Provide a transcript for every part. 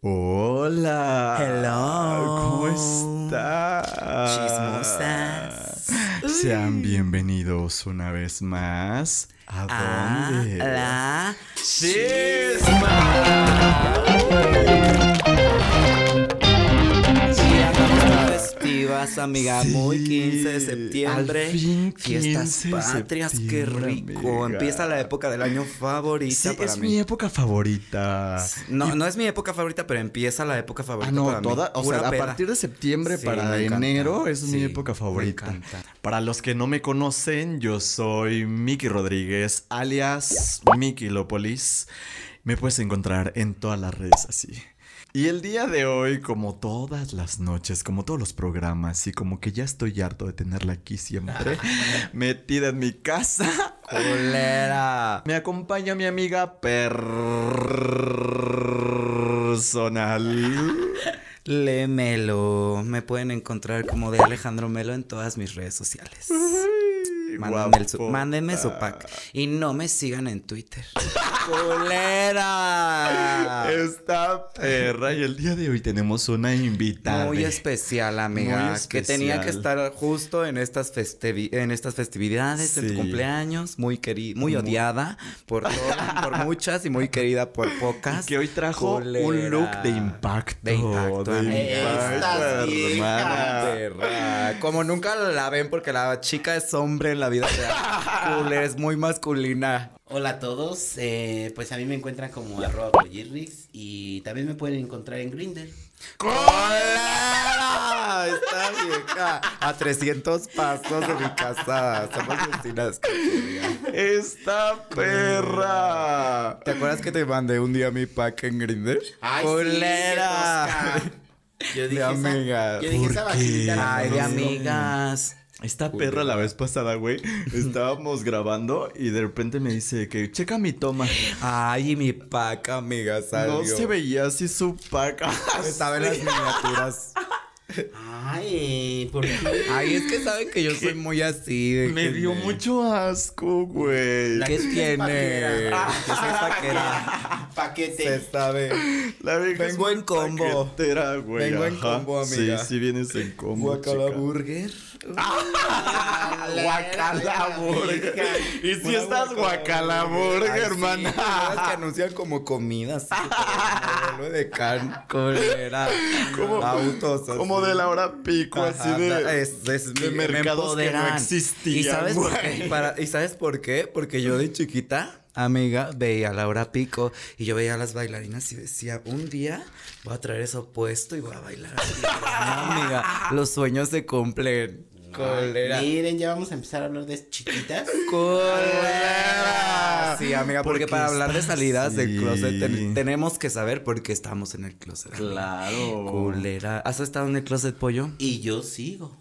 Hola. Hello. ¿Cómo estás? Chismosas. Sean bienvenidos una vez más. ¿A Ah, dónde? la Sí, amiga. Muy Sí, 15 de septiembre. al fin Fiestas 15 de patrias, qué rico. amiga. Empieza la época del año favorita Sí, para es mí. mi época favorita. No, no es mi época favorita, pero empieza la época favorita Ah, no, para mí. toda, o Pura sea, a partir de septiembre Sí, para enero es mi época favorita. Para los que no me conocen, yo soy Miki Rodríguez, alias Miki Lópolis. Me puedes encontrar en todas las redes así. Y el día de hoy, como todas las noches, como todos los programas, y como que ya estoy harto de tenerla aquí siempre, metida en mi casa, Culera. me acompaña mi amiga personal. Le Melo. Me pueden encontrar como de Alejandro Melo en todas mis redes sociales. Mándenme, el su- guapota. mándenme su pack. Y no me sigan en Twitter. ¡Culera! Esta perra y el día de hoy tenemos una invitada. Muy especial, amiga. Muy Que tenía que especial. estar justo en estas, festivi- en estas festividades, en tu cumpleaños. Muy querida, muy odiada por, por muchas y muy querida por pocas. Que hoy trajo un look de impacto. De impacto, de impacto, hermana. Perra. Como nunca la ven porque la chica es hombre en la vida real. Culera, es muy masculina. Hola a todos, eh, pues a mí me encuentran como arroba Boyirrix y también me pueden encontrar en Grindr. ¡Culera! Esta vieja. A 300 pasos de mi casa. Somos vecinas. Esta perra. ¿Te acuerdas que te mandé un día mi pack en Grindr? Ay, ¡Culera! sí. Yo De esa- amigas. Yo dije ¿Por esa la Ay, de amigas. Esta perra la vez pasada, güey, estábamos grabando y de repente me dice que checa mi toma. Ay, y mi pack, amiga, salió. No se veía así su paca. Estaba en las miniaturas. Ay, ¿por qué? Ay, es que saben que yo soy muy así. de Me dio mucho asco, güey. ¿Qué tiene? sí es paquera. Paquete. Se sabe. La Vengo en combo. paquetera, güey, Vengo en combo, amiga. Sí, sí vienes en combo, Guacala chica. burger. Guacala burger. Y si Una estás guacala burger, Ay, sí, hermana. esas que anuncian como comidas. Modelo de can. Colera. Como- Autos. así. Como de la hora pico, así de, es, es- de me mercados que no existían. ¿Y sabes, por qué? Para- ¿Y sabes por qué? Porque yo de chiquita, amiga, veía a Laura Pico y yo veía a las bailarinas y decía, un día voy a traer eso puesto y voy a bailar así. No, amiga, los sueños se cumplen. Colera. Miren, ya vamos a empezar a hablar de chiquitas. Colera. Sí, amiga, porque, Porque para hablar de salidas del closet ten- tenemos que saber por qué estamos en el closet. Claro. Colera. ¿Has estado en el closet, pollo? Y yo sigo.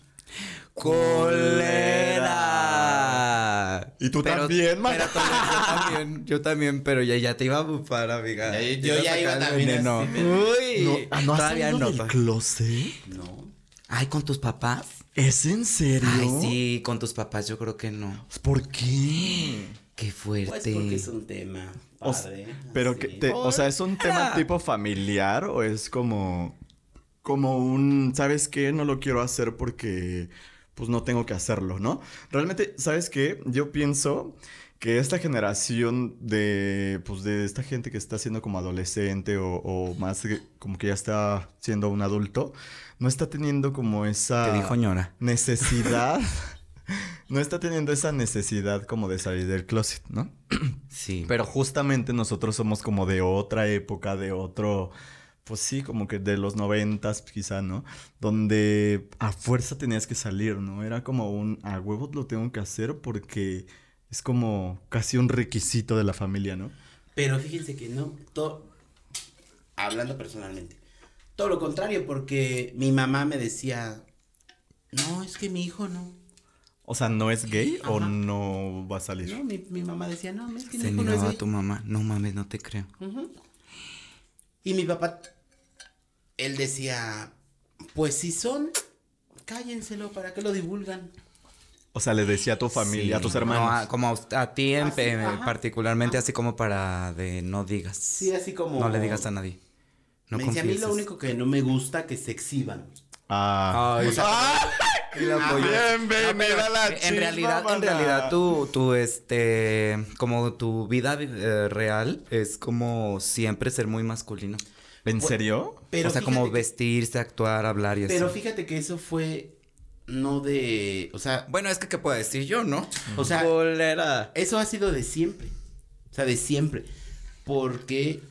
¡Colera! Y tú también, man. pero yo también, yo también, pero ya, ya te iba a bufar, amiga. Ya, yo- ya iba también pero- Uy, No, ¿no has todavía salido no. del closet? No. Ay, ¿con tus papás? ¿Es en serio? Ay, sí, con tus papás yo creo que no. ¿Por qué? Qué fuerte. Pues porque es un tema O padre. pero así. que te- o sea, ¿es un tema tipo familiar o es como como un, ¿sabes qué? No lo quiero hacer porque pues no tengo que hacerlo, ¿no? Realmente, ¿sabes qué? Yo pienso que esta generación de, pues de esta gente que está siendo como adolescente o, o más que- como que ya está siendo un adulto, no está teniendo como esa Te dijo ñora. necesidad, no está teniendo esa necesidad como de salir del closet, ¿no? Sí. Pero justamente nosotros somos como de otra época, de otro, pues sí, como que de los noventas quizá, ¿no? Donde a fuerza tenías que salir, ¿no? Era como un, a huevos lo tengo que hacer porque es como casi un requisito de la familia, ¿no? Pero fíjense que no, todo, hablando personalmente, todo lo contrario, porque mi mamá me decía, no, es que mi hijo no. O sea, ¿no es gay o no va a salir? No, mi, mi mamá decía, no, es que mi Se hijo no es negaba a gay". tu mamá. No mames, no te creo. Y mi papá, él decía, pues si son, cállenselo, ¿para qué lo divulgan? O sea, le decía a tu familia, a tus hermanos. No, a- como a, a ti en, Así, pe- ajá. particularmente, así como para de no digas. Sí, así como... No le digas a nadie. No me dice, a mí lo confieses". único que no me gusta que se exhiban. Ah. Ay, O sea, apoyo. Bienvenida la En realidad, en realidad tu, tu, este, como tu vida eh, real es como siempre ser muy masculino. ¿En serio? pero o sea, como vestirse, actuar, hablar y así. Pero fíjate que eso fue no de, o sea, Bueno, es que qué puedo decir yo, ¿no? o sea, eso ha sido de siempre. O sea, de siempre. Porque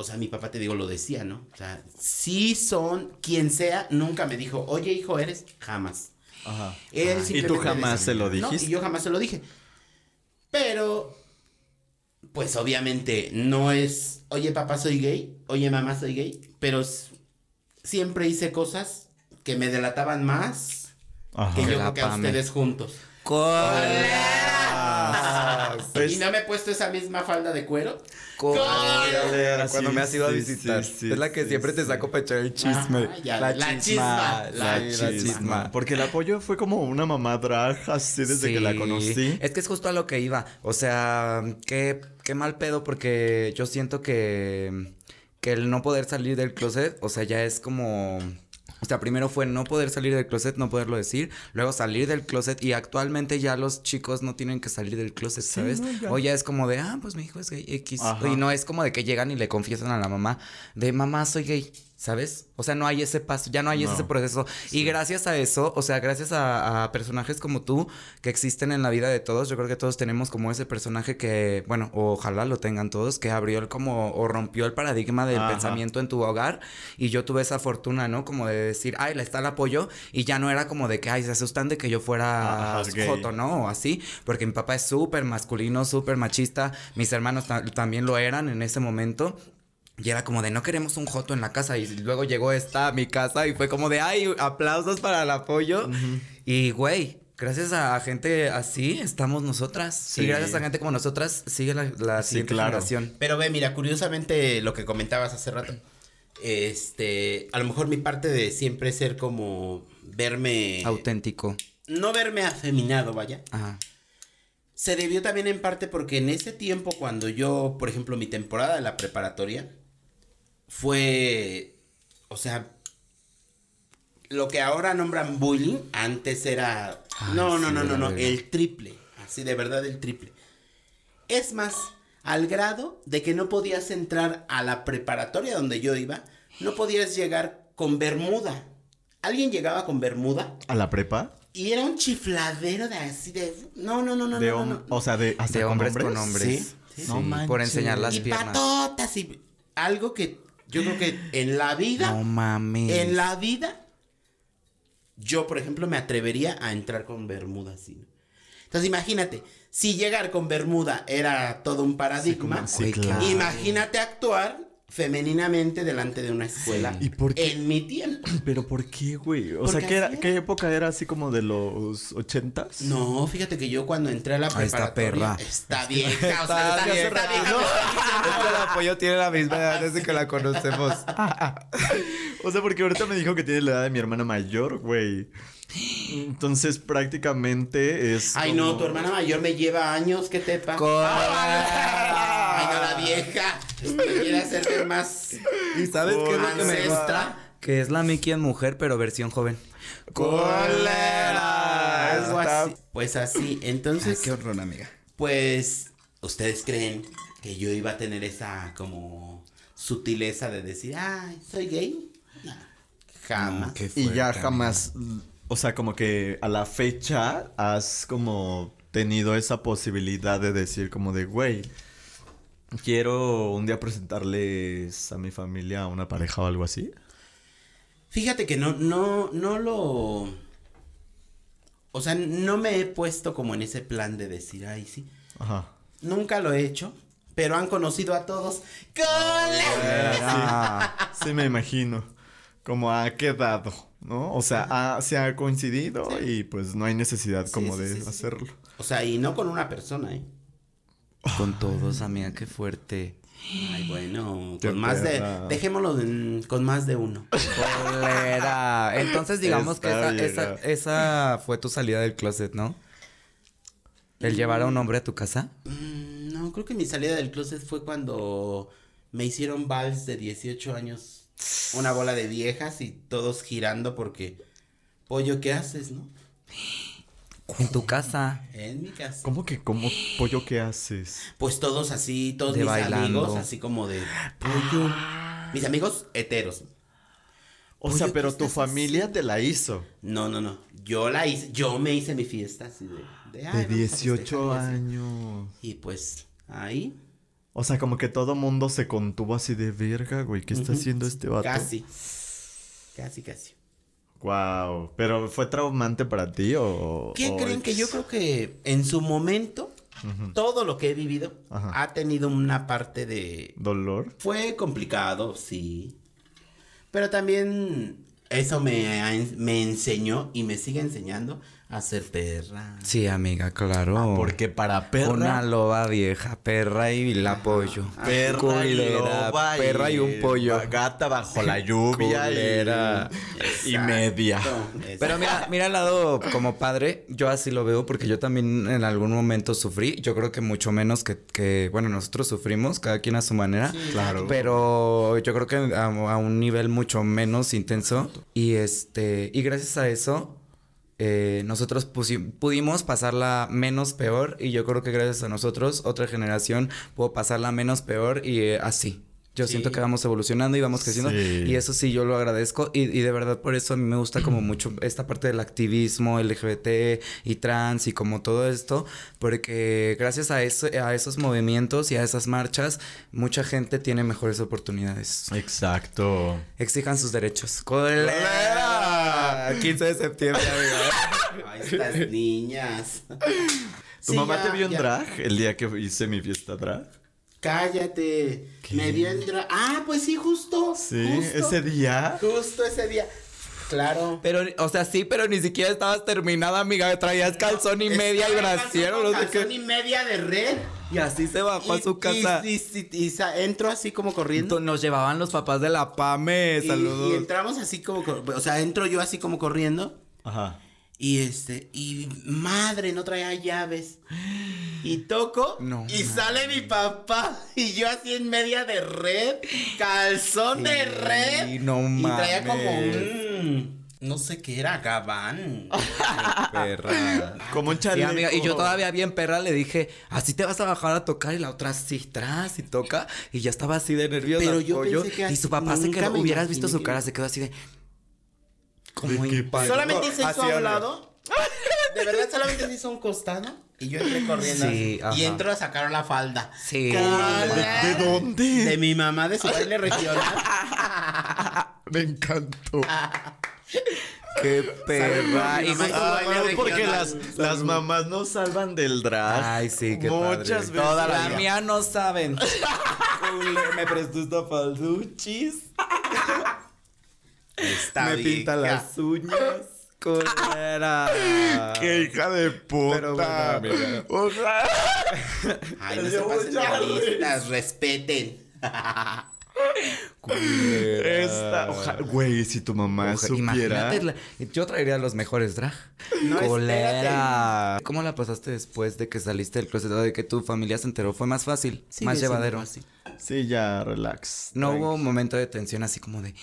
o sea, mi papá te digo lo decía, ¿no? O sea, sí son quien sea, nunca me dijo, "Oye, hijo, eres jamás." Ajá. Él Ah, y tú jamás decía, se lo "No", dijiste. y yo jamás se lo dije. Pero, pues obviamente no es, oye papá soy gay, oye mamá soy gay, pero siempre hice cosas que me delataban más Ajá. que yo Que a ustedes juntos. Colera. Pues- ¿Y no me he puesto esa misma falda de cuero? Cuando Sí, me has ido a visitar. sí, sí, es la que sí, siempre te saco para echar el chisme. Ah, ya, la, la chisma. La, chisma. chisma. Porque el apoyo fue como una mamá drag así desde que la conocí. Es que es justo a lo que iba. O sea, qué, qué mal pedo porque yo siento que, que el no poder salir del closet, o sea, ya es como... O sea, primero fue no poder salir del closet, no poderlo decir, luego salir del closet y actualmente ya los chicos no tienen que salir del closet, ¿sabes? no, ya. O ya es como de, ah, pues mi hijo es gay X. Ajá. Y no es como de que llegan y le confiesan a la mamá de, mamá, soy gay, ¿sabes? O sea, no hay ese paso, ya no hay No. ese proceso. Y gracias a eso, o sea, gracias a, a personajes como tú que existen en la vida de todos, yo creo que todos tenemos como ese personaje que, bueno, ojalá lo tengan todos, que abrió el como, o rompió el paradigma del Ajá. pensamiento en tu hogar. Y yo tuve esa fortuna, ¿no? Como de decir, ay, le está el apoyo. Y ya no era como de que, ay, se asustan de que yo fuera Ajá, joto, ¿no? O así. Porque mi papá es súper masculino, súper machista. Mis hermanos ta- también lo eran en ese momento. Y era como de no queremos un joto en la casa. Y luego llegó esta a mi casa y fue como de ay, aplausos para el apoyo. Y güey, gracias a gente así estamos nosotras. Sí. Y gracias a gente como nosotras sigue la, la Sí, siguiente claro. generación. Pero ve, mira, curiosamente lo que comentabas hace rato. Este, a lo mejor mi parte de siempre ser como verme Auténtico. no verme afeminado, vaya. Ajá. Se debió también en parte porque en ese tiempo cuando yo, por ejemplo, mi temporada de la preparatoria fue, o sea, lo que ahora nombran bullying, antes era, Ay, no, no, sí, no, no, no, el triple, así de verdad el triple. Es más, al grado de que no podías entrar a la preparatoria donde yo iba, no podías llegar con bermuda. Alguien llegaba con bermuda ¿A la prepa? y era un chifladero de así de, no, no, no, no, de no, hom- no, no. O sea, de, hasta De con hombres con hombres. Sí, Sí, sí. No por manches. enseñar las y piernas. patotas y algo que yo creo que en la vida, No mames. en la vida, yo por ejemplo me atrevería a entrar con bermuda así. Entonces imagínate, si llegar con bermuda era todo un paradigma, Sí, Güey, claro. imagínate actuar femeninamente delante de una escuela ¿Y por qué? en mi tiempo. ¿Pero por qué, güey? O Porque sea, ¿qué, era- así es. ¿qué época era así como de los ochentas? No, fíjate que yo cuando entré a la está, preparatoria perra. está vieja, o sea, está, bien. está vieja. Es que el apoyo tiene la misma edad desde que la conocemos. O sea, porque ahorita me dijo que tiene la edad de mi hermana mayor, güey. Entonces, prácticamente es. Ay, no, tu hermana mayor me lleva años, ¿qué tepa? Correcto. Ay, no, la vieja. Quiere hacerme más ¿Y sabes qué es lo que me gusta? Que es la Mickey en mujer, pero versión joven. ¡Cólera! Algo así. Pues así, entonces, qué horror, amiga. pues, ¿ustedes creen que yo iba a tener esa como sutileza de decir, ay, soy gay? No, jamás. Y ya jamás. O sea, como que a la fecha has como tenido esa posibilidad de decir, como de, güey. Quiero un día presentarles a mi familia a una pareja o algo así. Fíjate que no, no, no lo. O sea, no me he puesto como en ese plan de decir, ay, sí. Ajá. Nunca lo he hecho, pero han conocido a todos. Ah, Sí, me imagino. Como ha quedado, ¿no? O sea, ha- se ha coincidido y pues no hay necesidad Sí, como sí, de sí, sí. hacerlo. O sea, y no con una persona, ¿eh? con todos, amiga, qué fuerte. Ay, bueno, Qué con más de. Dejémoslo en- con más de uno. Entonces, digamos que esa, esa, esa fue tu salida del closet, ¿no? El llevar a un hombre a tu casa. Mm, no, creo que mi salida del closet fue cuando Me hicieron vals de 18 años, una bola de viejas y todos girando porque, pollo, ¿qué haces, no? En tu casa. En mi casa. ¿Cómo que como pollo qué haces? Pues todos así, todos De mis bailando. amigos, así como de pollo. Mis amigos heteros. O sea, ¿qué pero tu familia te la hizo. No, no, no. Yo la hice, yo me hice mi fiesta así de. De, ay, De vamos a 18 festejar y así. años. Y pues, ahí. O sea, como que todo mundo se contuvo así de verga, güey. ¿Qué está haciendo este vato? Casi. Casi, casi. Wow. ¿Pero fue traumante para ti o...? ¿Qué o creen que yo creo que en su momento, todo lo que he vivido Ajá. ha tenido una parte de. ¿Dolor? Fue complicado, sí. Pero también eso me, me enseñó y me sigue enseñando a ser perra. Sí, amiga, claro. Ah, Porque para perra... Una loba vieja, perra y el apoyo. Perra y Culera, loba perra y un pollo. Gata bajo la lluvia Culera. y, y media. Exacto. Pero mira, mira el lado como padre, yo así lo veo porque yo también en algún momento sufrí, yo creo que mucho menos que, que bueno, nosotros sufrimos, cada quien a su manera, Claro. pero yo creo que a, a un nivel mucho menos intenso y este, y gracias a eso, eh, nosotros pudimos pasarla menos peor y yo creo que gracias a nosotros, otra generación pudo pasarla menos peor y eh, así. Yo Sí. siento que vamos evolucionando y vamos creciendo Sí. y eso sí yo lo agradezco y, y de verdad por eso a mí me gusta como mucho esta parte del activismo LGBT y trans y como todo esto porque gracias a eso a esos movimientos y a esas marchas mucha gente tiene mejores oportunidades. Exacto. Exijan sus derechos. ¡Colera! 15 de septiembre, amiga. Ay, estas niñas. ¿Tu Sí, mamá ya, te vio en ya. drag el día que hice mi fiesta drag? Cállate. Me vio en dra- Ah, pues sí, justo. Sí, justo, ese día. Justo ese día. Claro. Pero, o sea, sí, pero ni siquiera estabas terminada, amiga. Traías calzón y media y brasier no sé calzón qué. y media de red. Y así se bajó a Y- su casa. Y, y- entró así como corriendo. Nos llevaban los papás de la PAME. Saludos. y entramos así como, o sea, entro yo así como corriendo. Ajá. Y este, y madre, no traía llaves. Y toco No y sale mi papá. Y yo así en media de red, calzón de red. no y traía como un, no sé qué era, gabán. perra. Como un Sí, chaleco. amiga, y yo todavía bien perra le dije, así te vas a bajar a tocar y la otra así tras y toca y ya estaba así de nerviosa. Pero yo pollo, pensé que y su papá se quedó, me hubieras visto su cara, se quedó así de como ¿De qué impactado. Solamente se hizo Así, a un lado. De verdad, solamente se hizo a un costado. Y yo entré corriendo. Sí. Y entro a sacar la falda. Sí. ¿De dónde? De mi mamá, de su baile regional. Me encantó. Qué perra. Y Ah, baile porque las, las mamás no salvan del drag. Ay, sí, qué Muchas padre. veces. Toda la, vida. mía no saben. Me prestó esta falduchis. Está me pinta vieja. las uñas. Culera. ¡Qué hija de puta! Pero bueno, amiga. O sea, Ay, no se pasen de listas, respeten. esta. oja- Güey, si tu mamá Oja- supiera. La- yo traería los mejores drag. No, Colera. ¿Cómo la pasaste después de que saliste del closet o de que tu familia se enteró? ¿Fue más fácil? Sigue más llevadero. así. Sí, ya, relax. No tranqui. hubo un momento de tensión así como de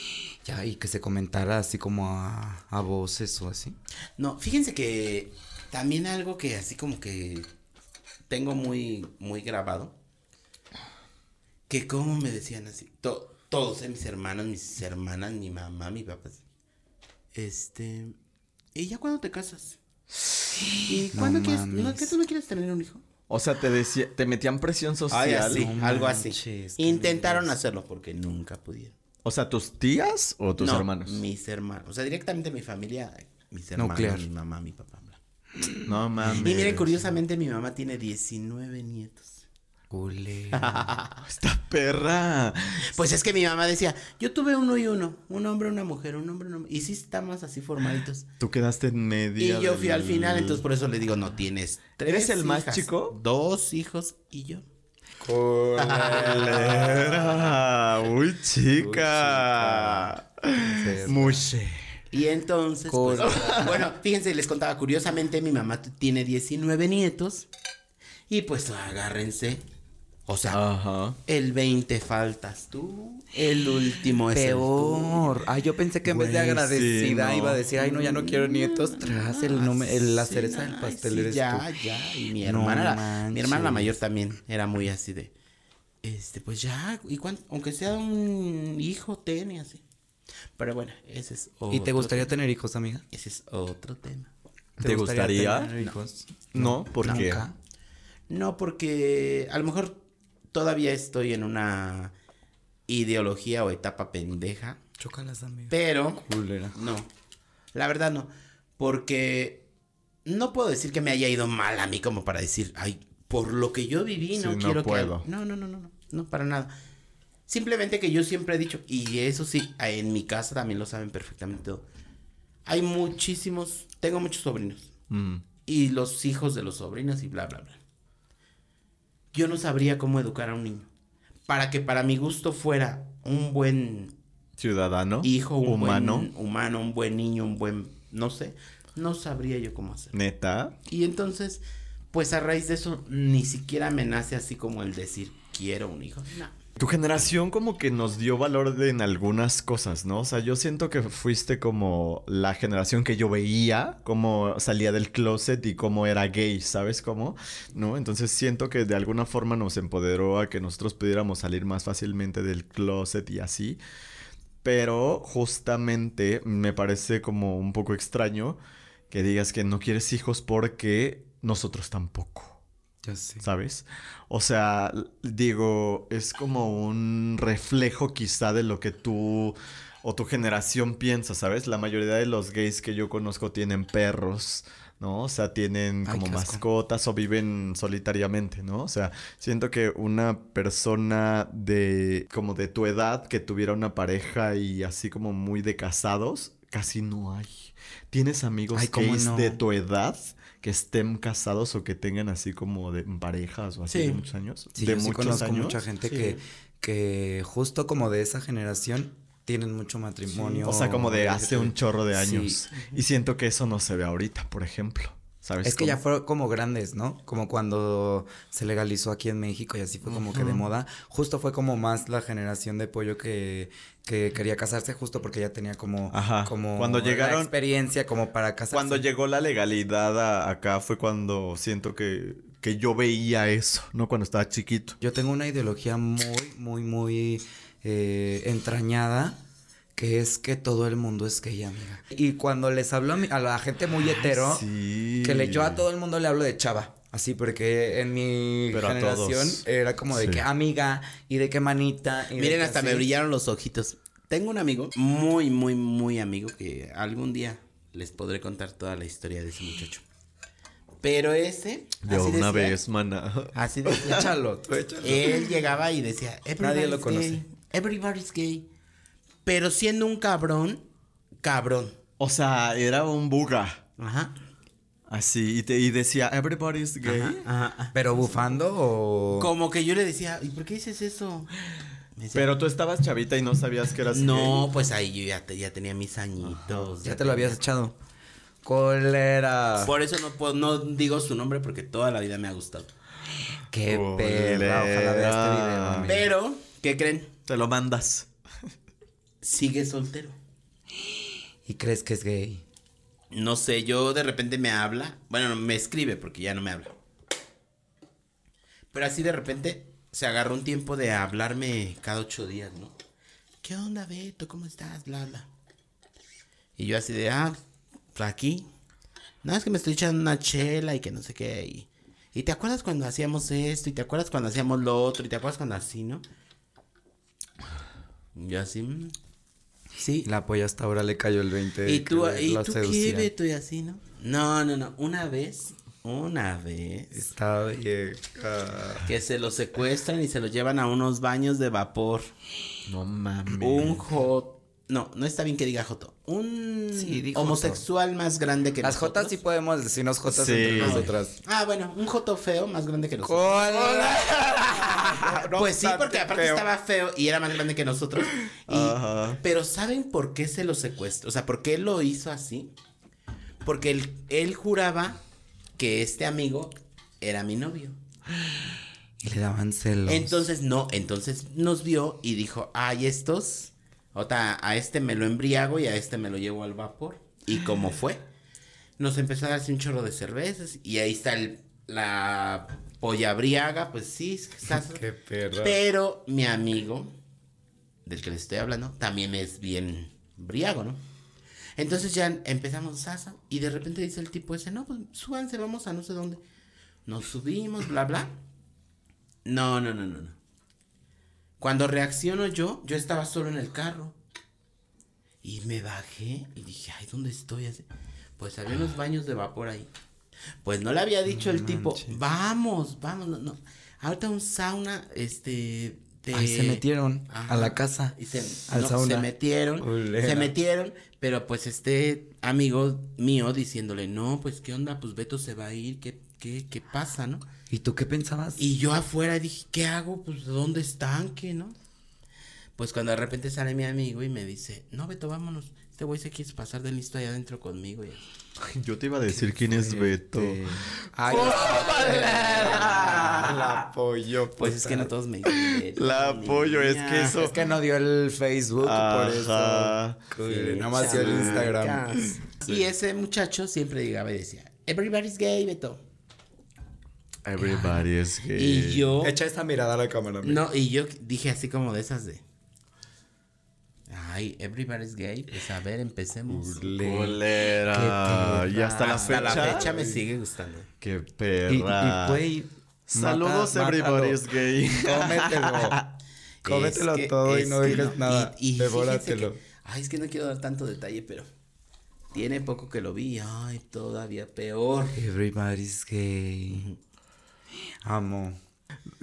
ya y que se comentara así como a, a voces o así. No, fíjense que también algo que así como que tengo muy, muy grabado. Que como me decían así, to- todos, eh, mis hermanos, mis hermanas, mi mamá, mi papá. Este, ¿y ya cuándo te casas? ¿Y No cuándo quieres, no, que tú no quieres tener un hijo? O sea, te decía, te metían presión social. Ay, así, No algo así. manches, Intentaron hacerlo porque nunca pudieron. O sea, tus tías o tus No, hermanos. Mis hermanos. O sea, directamente mi familia, mis hermanos, Nuclear. mi mamá, mi papá. bla. No mames. Y miren, curiosamente, mi mamá tiene 19 nietos. Culera. Esta perra. Pues es que mi mamá decía, yo tuve uno y uno, un hombre, una mujer, un hombre, una mujer. Y sí estamos así formaditos. Tú quedaste en medio. Y yo fui al final, entonces por eso le digo, no tienes tres ¿Eres el más chico? Dos hijos y yo. Era. Uy, chica. Muche. Y entonces, pues, bueno, fíjense, les contaba, curiosamente mi mamá tiene 19 nietos. Y pues agárrense. O sea, Ajá. el 20 faltas tú, el último es el Peor. Ay, yo pensé que en vez de sí, agradecida no. iba a decir, ay, no, ya no quiero nietos. Tras el número, el- la Sí, cereza del pastel sí, eres ya, tú. ya. Y mi No hermana, la- mi hermana la mayor también era muy así de, este, pues ya, y cuán- aunque sea un hijo, ten y así. Pero bueno, ese es otro ¿Y te gustaría tema. tener hijos, amiga? Ese es otro tema. ¿Te gustaría? tener hijos? No, ¿por qué? Nunca. No, porque a lo mejor todavía estoy en una ideología o etapa pendeja, Chócalas, amiga. pero Culera. no, la verdad no, porque no puedo decir que me haya ido mal a mí como para decir, ay, por lo que yo viví no Sí, no quiero puedo. que... No, no, no, no, no, no, para nada. Simplemente que yo siempre he dicho, y eso sí, en mi casa también lo saben perfectamente todo. Hay muchísimos, tengo muchos sobrinos. Mm. Y los hijos de los sobrinos y bla, bla, bla. Yo no sabría cómo educar a un niño. Para que para mi gusto fuera un buen Ciudadano. hijo, un humano. buen humano, un buen niño, un buen, no sé, no sabría yo cómo hacer. Neta. Y entonces, pues a raíz de eso, ni siquiera me nace así como el decir, quiero un hijo. No. Tu generación como que nos dio valor en algunas cosas, ¿no? O sea, yo siento que fuiste como la generación que yo veía, cómo salía del closet y cómo era gay, ¿sabes cómo? ¿No? Entonces siento que de alguna forma nos empoderó a que nosotros pudiéramos salir más fácilmente del closet y así. Pero justamente me parece como un poco extraño que digas que no quieres hijos porque nosotros tampoco. Ya sé. ¿sabes? O sea, digo, es como un reflejo quizá de lo que tú o tu generación piensa, ¿sabes? La mayoría de los gays que yo conozco tienen perros, ¿no? O sea, tienen como mascotas o viven solitariamente, ¿no? O sea, siento que una persona de como de tu edad que tuviera una pareja y así como muy de casados, casi no hay. ¿Tienes amigos Ay, ¿cómo gays no? de tu edad que estén casados o que tengan así como de parejas o así Sí. de muchos años? Sí, de yo sí muchos conozco años. mucha gente Sí. que, que justo como de esa generación tienen mucho matrimonio. O sea, como de hace un chorro de Sí. años. Y siento que eso no se ve ahorita, por ejemplo. ¿Sabes? Es que ya fueron como grandes, ¿no? Como cuando se legalizó aquí en México y así fue como que de moda. Justo fue como más la generación de pollo que, que quería casarse justo porque ya tenía como, Ajá. como Cuando la llegaron- experiencia como para casarse. Cuando llegó la legalidad a- acá fue cuando siento que, que yo veía eso, ¿no? Cuando estaba chiquito. Yo tengo una ideología muy, muy, muy eh, entrañada que es que todo el mundo es gay, amiga. Y cuando les hablo a, mi- a la gente muy hetero, Sí. que le, yo a todo el mundo le hablo de chava. Así, porque en mi Pero generación era como de Sí. que amiga y de que manita. y de Miren, que hasta así. me brillaron los ojitos. Tengo un amigo, muy, muy, muy amigo, que algún día les podré contar toda la historia de ese muchacho. Pero ese, De así una decía, vez, mana. así decía. Échalo, tú échalo. Él llegaba y decía, Nadie lo "Everybody's conoce". gay, Everybody's gay. Pero siendo un cabrón, cabrón. O sea, era un buga. Ajá. Así. Y, te, y decía, everybody's gay. Ajá, ajá, ajá. ¿Pero bufando o...? Como que yo le decía, ¿y por qué dices eso? Decía, Pero tú estabas chavita y no sabías que eras No, pues ahí yo ya, te- ya tenía mis añitos. Ya te lo habías echado. Cólera. Por eso no puedo, no digo su nombre porque toda la vida me ha gustado. Qué perra. Ojalá vea este video. Pero, ¿qué creen? Te lo mandas. Sigue soltero. ¿Y crees que es gay? No sé, yo de repente me habla. Bueno, no, me escribe porque ya no me habla. Pero así de repente se agarró un tiempo de hablarme cada ocho días, ¿no? ¿Qué onda, Beto? ¿Cómo estás? Bla, bla. Y yo así de, ah, aquí. Nada, es que me estoy echando una chela y que no sé qué. Y, y te acuerdas cuando hacíamos esto, y te acuerdas cuando hacíamos lo otro, y te acuerdas cuando así, ¿no? Yo así, mm, sí. La polla hasta ahora le cayó el 20. ¿Y tú, ¿y tú qué, seducía. Beto? Y así, ¿no? No, no, no. Una vez, una vez, Está vieja. que se lo secuestran y se lo llevan a unos baños de vapor. No mames. Un hot... No, no está bien que diga joto. Un Sí, homosexual más grande que Las nosotros. jotas sí podemos decirnos jotas Sí. entre nosotras. Ah, bueno, un joto feo más grande que nosotros. pues sí, porque aparte estaba feo y era más grande que nosotros. Y- Ajá. Pero ¿saben por qué se lo secuestró? O sea, ¿por qué lo hizo así? Porque él, él juraba que este amigo era mi novio. Y le daban celos. Entonces, no, entonces nos vio y dijo, ay, estos, otra, a este me lo embriago y a este me lo llevo al vapor. Y como fue, nos empezó a darse un chorro de cervezas y ahí está el, la polla briaga, pues sí, estás... Qué perra. Pero mi amigo, del que les estoy hablando, también es bien briago, ¿no? Entonces ya empezamos Sasa y de repente dice el tipo ese, no, pues súbanse, vamos a no sé dónde. Nos subimos, bla, bla. No, no, no, no, no. Cuando reacciono yo, yo estaba solo en el carro. Y me bajé y dije, ay, ¿dónde estoy? Pues había unos baños de vapor ahí. Pues no le había dicho el tipo, vamos, vamos, no, no. Ahorita un sauna, este... de- se metieron Ajá. a la casa. Y se, al no, sauna. se metieron, se metieron, pero pues este amigo mío diciéndole, no, pues qué onda, pues Beto se va a ir, qué, qué, qué pasa, ¿no? ¿Y tú qué pensabas? Y yo afuera dije, ¿qué hago? Pues ¿dónde están? ¿Qué, no? Pues cuando de repente sale mi amigo y me dice, no, Beto, vámonos. Este güey se quiere pasar de listo allá adentro conmigo. Y. Yo te iba a decir quién es Beto. Ay, la apoyo. Pues es que no todos me dicen La apoyo, es que eso- Es que no dio el Facebook por eso. Sí, Nada más dio el Instagram. Y ese muchacho siempre llegaba y decía, everybody's gay, Beto. Everybody is gay. Y yo... Echa esta mirada a la cámara. amigo. No, y yo dije así como de esas de. Ay, everybody's gay. Pues a ver, empecemos. Qué Y hasta la Hasta fecha. la fecha me sigue gustando. Qué Y, y, perra. güey. Saludos, mata- everybody mátalo. is gay. Cómetelo. Cómetelo Es que- todo y no dejes nada. Y, y fíjense Devóratelo. que- ay, es que no quiero dar tanto detalle, pero tiene poco que lo vi. Ay, todavía peor. Everybody's gay. Amo.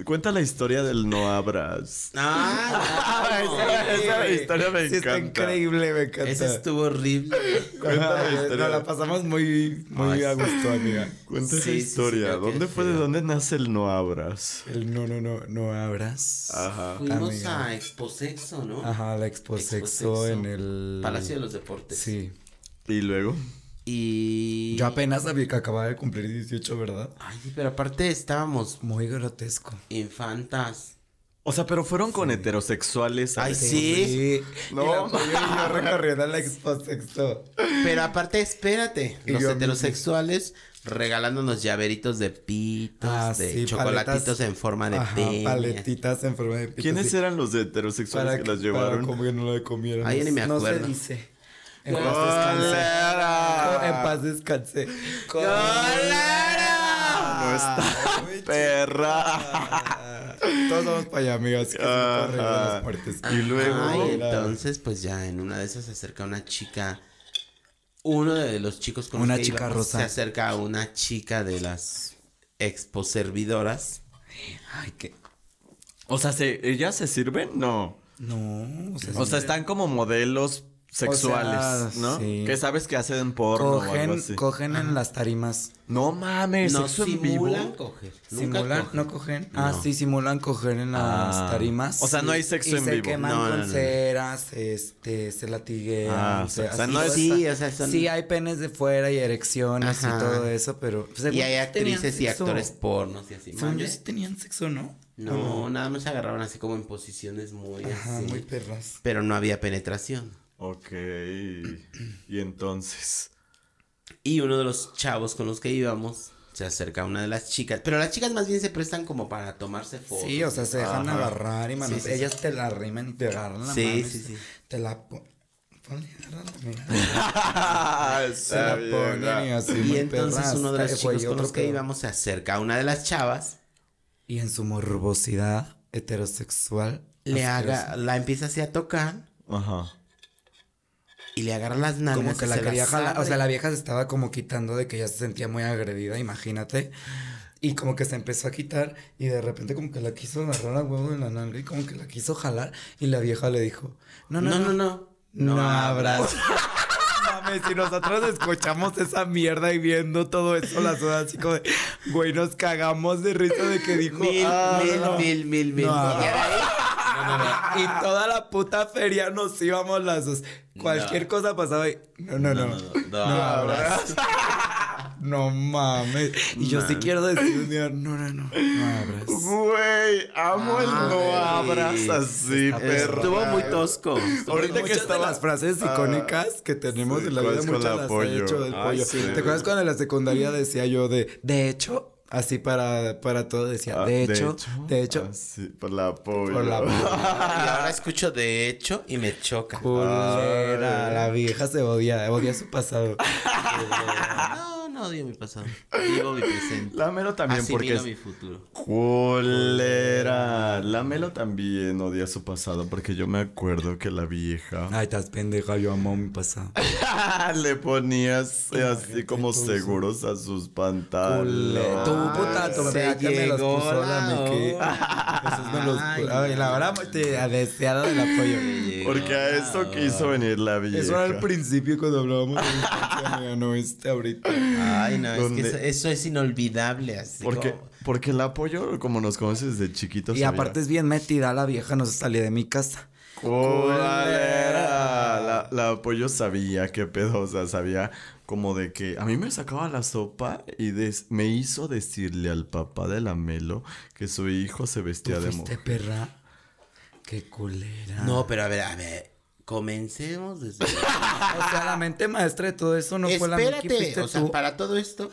Cuenta la historia del no abras. Ah, esa, esa historia me Sí, está increíble, me encanta. Ese estuvo horrible. Cuenta la historia. Nos la pasamos muy, muy Ay, a gusto, amiga. Cuenta esa Sí, sí, sí, historia. ¿Dónde fue? ¿De dónde nace el no abras? El no, no, no, no abras. Ajá. Fuimos Amiga. a Exposexo, ¿no? Ajá, la exposexo Exposexo. en el... Palacio de los Deportes. Sí. Y luego. Y. Yo apenas sabía que acababa de cumplir 18, ¿verdad? Ay, sí, pero aparte estábamos Muy grotesco. infantas. O sea, pero fueron con heterosexuales. Ay, ¿sabes? sí. No, y la y yo recorriendo exposexo. Pero aparte, espérate. Y Los heterosexuales regalándonos llaveritos de pitos, Ah, de sí, chocolatitos paletas- en forma de Ajá, peña. paletitas en forma de pito, ¿Quiénes sí. eran los heterosexuales para que las Para llevaron? como que no la comieran. Ay, ya ni me No acuerdo. se dice. En paz ¡Colera! descanse. En paz descanse. No está perra. Todos vamos para allá, amigas. Que se las. Y luego. Ay, entonces, pues ya en una de esas se acerca una chica. Uno de los chicos con Una que chica rosa. Se acerca a una chica de las exposervidoras. Ay, qué. O sea, ¿se- ¿ellas se sirven? No. No, o sea, O sea, están como modelos sexuales, O sea, ¿no? sí. Que sabes que hacen porno o algo cogen, así. cogen en las tarimas. No mames, No sexo en vivo. simulan coger. Nunca Simulan, cogen. no cogen. Ah, No. sí, simulan coger en las Ah. tarimas. O sea, no hay sexo y en se vivo. queman No, con no, no. ceras, este, se latiguean. Ah, o sea, o sea, así no es- Sí, o sea, son- Sí, hay penes de fuera y erecciones Ajá. y todo eso, pero. pues, Y hay actrices y actores pornos y así. Según yo sí tenían sexo, ¿no? No, nada más se agarraron así como en posiciones muy Ajá, así. muy perras. Pero no había penetración. Ok. Y entonces. Y uno de los chavos con los que íbamos se acerca a una de las chicas. Pero las chicas más bien se prestan como para tomarse fotos. Sí, o sea, se dejan Ajá. agarrar y manos. Sí, sí, sí. Ellas te la riman y te agarran la Sí, mano. sí, te- sí. Te la po- Ponle, agárrala, mira. Se la ponen y así. Y muy entonces perras. uno de los chicos con los que pedo. íbamos se acerca a una de las chavas, Y en su morbosidad heterosexual. le asquerosa. haga, la empieza así a tocar Ajá. Y le agarra las nalgas. Como que y la quería jalar. O sea, la vieja se estaba como quitando de que ya se sentía muy agredida, imagínate. Y como que se empezó a quitar y de repente como que la quiso agarrar a huevo en la nalga y como que la quiso jalar y la vieja le dijo, no, no, no, no, no. no, abras. Mames, si nosotros escuchamos esa mierda y viendo todo eso, las horas así como de, güey, nos cagamos de risa de que dijo, Mil, "Ah, mil, no". mil, mil, mil. No, Y Y toda la puta feria nos íbamos las dos. Cualquier cosa pasaba y. No, no, no. no, no, no, abras. No mames. Y yo sí quiero decir un día, no, no, no, no abras. Güey, amo el no abras así, perro. Estuvo muy tosco. Ahorita que muchas estaba de las frases Ah, icónicas que tenemos sí, en la vida, ¿cuál es con muchas la las pollo? he hecho del Ay, pollo. sí. ¿Te acuerdas cuando en la secundaria decía yo de, de hecho, así para, para todo decía, Ah, de hecho, de hecho, Ah, sí, por la pollo. Por la. Y ahora escucho de hecho y me choca. culera, la vieja se odia, odia su pasado. No, no odio mi pasado. Vivo mi presente. La Melo también porque Asimilo es mi futuro. culera. La Melo también odia su pasado porque yo me acuerdo que la vieja Ay, estás pendeja, yo amo mi pasado. le ponías eh, así como seguros a sus pantalones. Tu se vieja que me los puso la. Esos me los Ay, la hora te deseado del apoyo. Porque a eso quiso venir la vieja. Eso era al principio cuando hablábamos de no este ahorita. Ay, no, es que eso, eso es inolvidable. Así Porque, como- porque el apoyo, como nos conoces desde chiquitos. Y aparte es bien metida la vieja, no se salía de mi casa. Culera. La, la apoyo sabía qué pedo, o sea, sabía como de que a mí me sacaba la sopa y des- me hizo decirle al papá de la Melo que su hijo se vestía de ¿Fuiste mujer. perra? Qué culera. No, pero a ver, a ver. Comencemos desde. O sea, la mente maestra de todo eso no fue la Espérate, fuiste o sea, tú. para todo esto,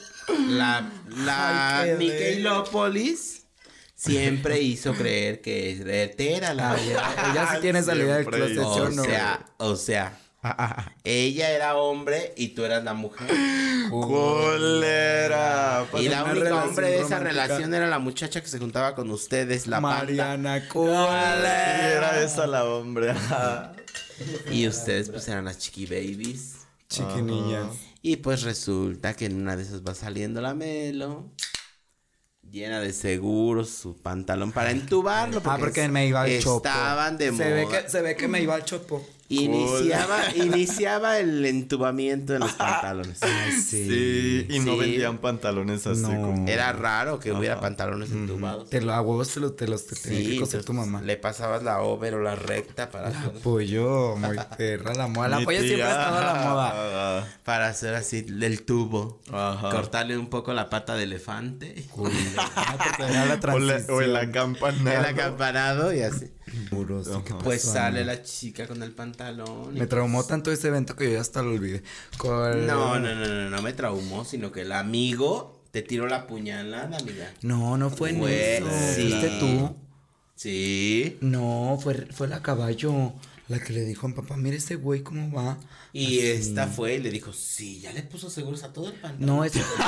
la, la siempre hizo creer que era la ella, ella sí tiene salida del closet, yo O no. sea, o sea, ella era hombre y tú eras la mujer. Culera. Y la única hombre de esa romántica. relación era la muchacha que se juntaba con ustedes, la panda. Mariana Sí, Culera. era esa la hombre. Y ustedes pues eran las chiqui babies. Chiquinillas. Y pues resulta que en una de esas va saliendo la Melo. Llena de seguros, su pantalón para entubarlo. Ah, porque me iba al chopo. Estaban de se moda. Ve que, se ve que me iba al chopo. Iniciaba, iniciaba el entubamiento de los pantalones. Ay, Sí, y no Sí. vendían pantalones así No. como. Era raro que hubiera pantalones entubados. Te lo, a huevos te los, te los te tenía que coser tu mamá. Le pasabas la over o la recta para, hacer- Apoyo, muy perra, la moda. La Mi siempre ha estado a la moda. Para hacer así el tubo. Ajá. Cortarle un poco la pata de elefante. Ah, la O, la- o el acampanado. El acampanado y así. ¿Qué Pues pasó, sale amigo? la chica con el pantalón. Me traumó tanto ese evento que yo ya hasta lo olvidé. ¿Cuál? No, no, no, no, no me traumó, sino que el amigo te tiró la puñalada, amiga. No, no fue en Fue- eso. sí. ¿Fuiste tú? Sí. No, fue, fue la caballo. La que le dijo a mi papá, mire ese güey cómo va. Y Así. esta fue y le dijo, sí, ya le puso seguros a todo el pantalón. No, ese fue,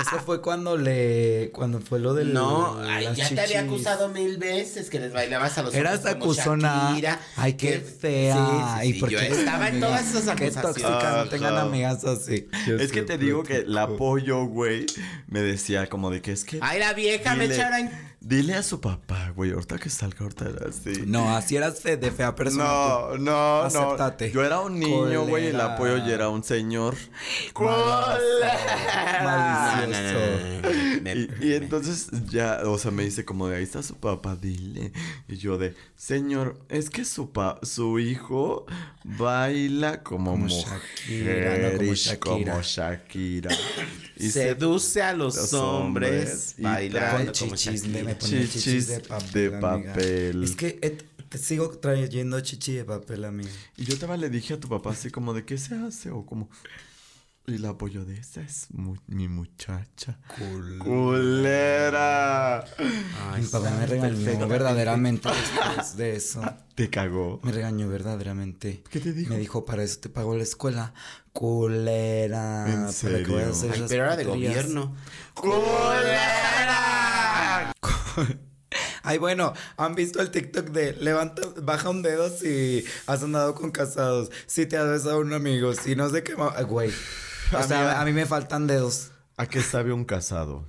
ese fue cuando le, cuando fue lo del. No, ay, las ya te había chichis. acusado mil veces que les bailabas a los Eras acusona. Shakira, Ay, qué que- fea. Sí, sí, ¿Y sí, yo qué estaba en todas esas Qué acusaciones. tóxica, no tengan Ajá. amigas así. Yo Es que te digo que platico. apoyo, güey, me decía como de que es que. Ay, la vieja me Dile- echaron. Dile a su papá, güey, ahorita que salga, ahorita era así. No, así eras fe- de fea persona. No, no, no. Acéptate. Yo era un niño, güey, el apoyo ya era un señor. Malicioso. Y, y entonces ya, o sea, me dice como de ahí está su papá, dile. Y yo de, señor, es que su pa su hijo baila como, Como mujer, Shakira, no como Shakira. como Shakira. Y se- Seduce a los, los hombres, hombres y bailando Con como chichis, Shakira. me Chichis chichis de papel. de papel. Es que te sigo trayendo chichi de papel, amigo. Y yo también le dije a tu papá así como de qué se hace o como... Y la apoyo de esa es mu- mi muchacha. Culera. Ay, Mi papá me regañó verdaderamente después de eso. Te cagó. Me regañó verdaderamente. ¿Qué te dijo? Me dijo, para eso te pago la escuela. Culera. ¿En para que serio? vayas a hacer Ay, pero era de puterías". gobierno. Ay, bueno, ¿han visto el TikTok de levanta, baja un dedo si has andado con casados, si te has besado a un amigo, si no sé qué Güey. O sea, a mí me faltan dedos. ¿A qué sabe un casado?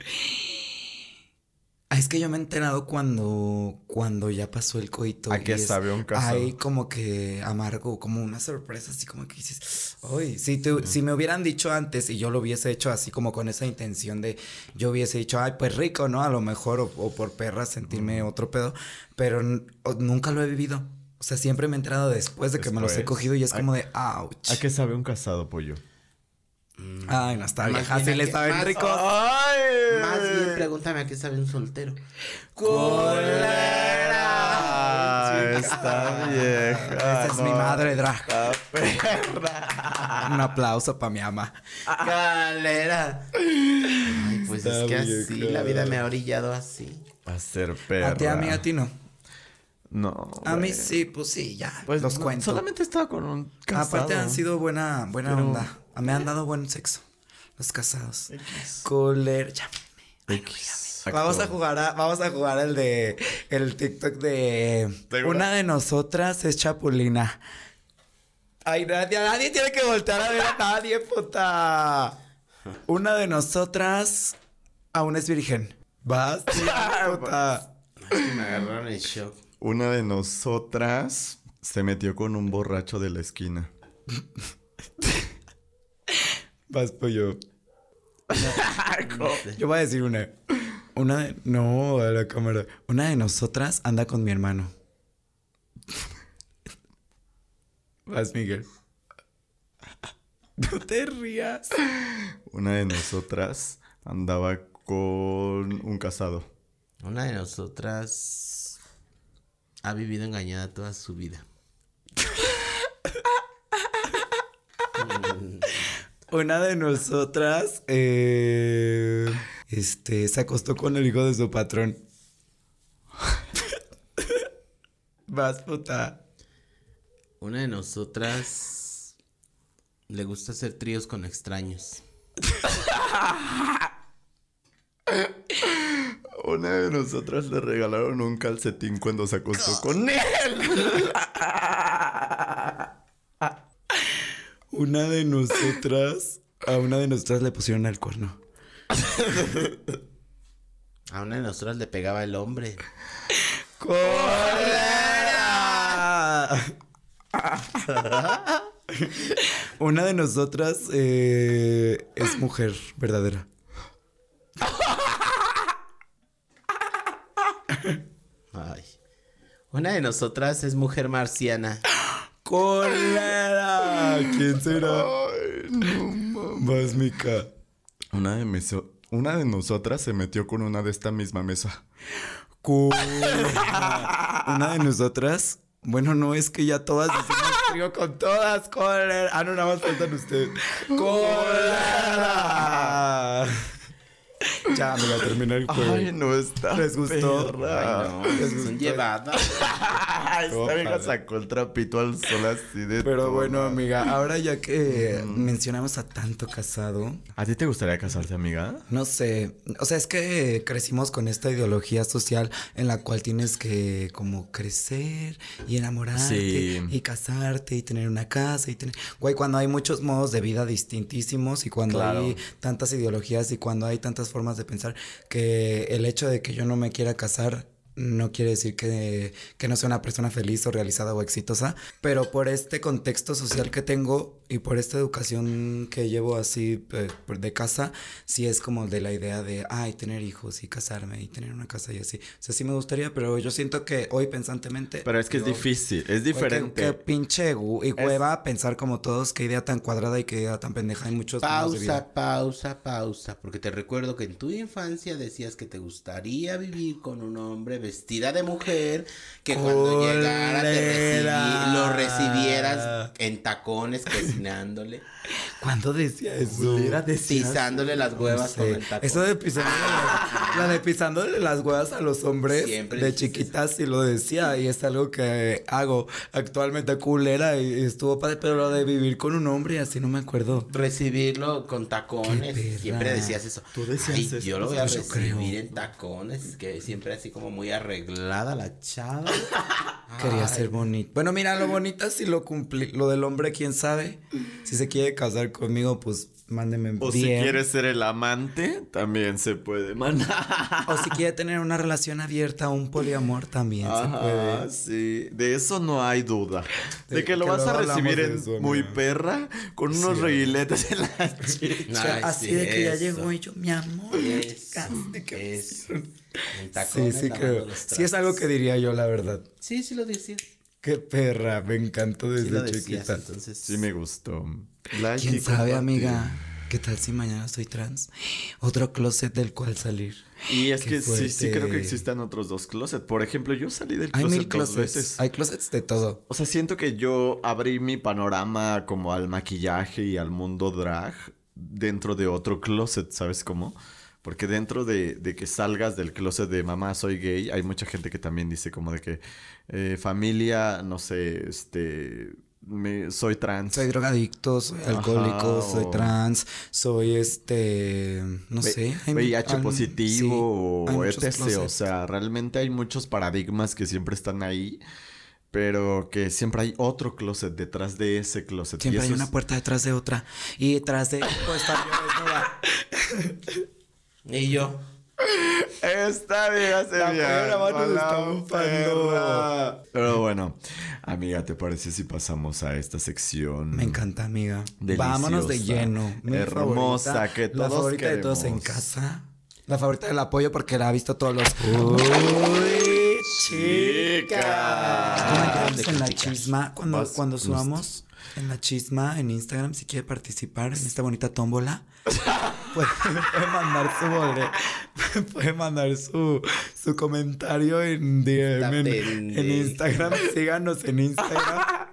Ah, Es que yo me he enterado cuando, cuando ya pasó el coito. ¿A y qué es- sabe un casado? Hay como que amargo, como una sorpresa, así como que dices, ay, si, te- si me hubieran dicho antes y yo lo hubiese hecho así como con esa intención de, yo hubiese dicho, ay, pues rico, ¿no? A lo mejor, o, o por perra sentirme otro pedo, pero nunca lo he vivido. O sea, siempre me he enterado después de que me los he cogido y es ¿A- como de, ouch. ¿A qué sabe un casado, pollo? Ay, no está Más vieja, bien sí a le saben. ¡Ay! Más bien pregúntame a qué sabe un soltero. ¡Colera! Está vieja. Esa es mi madre drag. Está perra. Un aplauso para mi ama. Galera. Ay, pues Está es que así la vida me ha orillado así. A ser perra. A ti, amiga, a ti no. No. A mí sí, pues sí, ya. Pues los no, cuento. Solamente estaba con un casado. Aparte han sido buena, buena Pero- onda. Me han dado buen sexo. Los casados. X. Ya. X. Vamos a jugar a, vamos a jugar el de el TikTok de una de nosotras es Chapulina. Ay, nadie, nadie tiene que voltear a ver a nadie, puta. Una de nosotras aún es virgen. ¿Vas? Sí, puta. Ay, que me agarraron el shock. Una de nosotras se metió con un borracho de la esquina. Vas, pollo. Yo voy a decir una. Una de. No, a la cámara. Una de nosotras anda con mi hermano. Vas, Miguel. No te rías. Una de nosotras andaba con un casado. Una de nosotras ha vivido engañada toda su vida. Una de nosotras. eh, este. Se acostó con el hijo de su patrón. Vas, puta. Una de nosotras le gusta hacer tríos con extraños. Una de nosotras le regalaron un calcetín cuando se acostó con él. Una de nosotras. A una de nosotras le pusieron el cuerno. A una de nosotras le pegaba el hombre. Una de nosotras eh, es mujer verdadera. Ay. Una de nosotras es mujer marciana. ¡Cólera! ¿Quién será? Ay, no mames. Vas, Mica. Una de, una de nosotras se metió con una de esta misma mesa. Cólera. Una de nosotras. Bueno, no es que ya todas trío con todas. ¡Cólera! Ah, no, nada más faltan ustedes. ¡Cólera! Ya, me va a terminar el juego. Ay, no está. ¿Les gustó? perra. Ay, no, son llevadas. Esta vieja sacó el trapito al sol así de. Pero bueno, amiga, ahora ya que mencionamos a tanto casado, ¿A ti te gustaría casarte, amiga? no sé, o sea, es que crecimos con esta ideología social en la cual tienes que como crecer y enamorarte Sí. y casarte y tener una casa y tener... Güey, cuando hay muchos modos de vida distintísimos y cuando Claro. hay tantas ideologías y cuando hay tantas formas de pensar que el hecho de que yo no me quiera casar no quiere decir que, que no sea una persona feliz o realizada o exitosa, pero por este contexto social que tengo y por esta educación que llevo así eh, de casa, sí es como de la idea de, ay, tener hijos y casarme y tener una casa y así. O sea, sí me gustaría, pero yo siento que hoy pensantemente... Pero es que es difícil, es diferente. Qué, pinche y hueva pensar como todos, qué idea tan cuadrada y qué idea tan pendeja. Hay muchos modos de vida. Pausa, pausa, pausa. Porque te recuerdo que en tu infancia decías que te gustaría vivir con un hombre vestida de mujer. Que cuando llegara te recibi- lo recibieras en tacones cocinándole. ¿Cuándo decía eso? Pisándole las huevas con Sí. el tacón. Eso de pisándole las, la de pisándole las huevas a los hombres Siempre de chiquitas sí lo decía y es algo que hago actualmente culera y, estuvo padre, pero lo de vivir con un hombre así no me acuerdo. recibirlo con tacones. Siempre decías eso. Tú decías Ay, eso, Yo lo voy a recibir creo. en tacones. Que siempre así como muy arreglada la chava. Quería Ay, ser bonito. Bueno, mira, lo bonita si lo cumplí. Lo del hombre, quién sabe. Si se quiere casar conmigo, pues mándeme O si bien. quieres ser el amante, también se puede mandar. O si quiere tener una relación abierta, un poliamor, también se puede. sí. De eso no hay duda. De De que lo que vas a recibir en eso, muy perra, con unos Sí. reguiletes en la chicha. Así sí, de que ya llegó y yo, mi amor. Eso, casi que me Sí, sí, creo. Sí, es algo que diría yo, la verdad. Sí, sí lo decías. Qué perra, me encantó Sí desde lo decías, chiquita. entonces. Sí me gustó. Like ¿Quién sabe, compartir. amiga? ¿Qué tal si mañana soy trans? Otro closet del cual salir. Y es Qué que sí, sí creo que existen otros dos closets. Por ejemplo, yo salí del Hay closet mil dos closets. veces. Hay closets de todo. O sea, siento que yo abrí mi panorama como al maquillaje y al mundo drag dentro de otro closet, ¿sabes cómo? Porque dentro de, de que salgas del closet de mamá soy gay, hay mucha gente que también dice como de que eh, familia, no sé, este, me- soy trans. Soy drogadicto, soy alcohólico, soy trans, soy este, no V- sé. VIH hay- positivo sí, o etc. O sea, realmente hay muchos paradigmas que siempre están ahí, pero que siempre hay otro closet detrás de ese closet. Siempre hay una puerta detrás de otra. Y detrás de pues. Y yo. Esta vieja se La la. Pero bueno, amiga, ¿te parece si pasamos a esta sección? Me encanta, amiga. Deliciosa, Vámonos de lleno. Mi hermosa, favorita, que La todos favorita de todos en casa. La favorita del apoyo porque la ha visto todos los. Uy, chica. Comentarios en la chisma. Cuando, cuando subamos en la chisma en Instagram, si quiere participar en esta bonita tómbola, puede, puede mandar su mandar su, su comentario en DM en, en Instagram. Síganos en Instagram.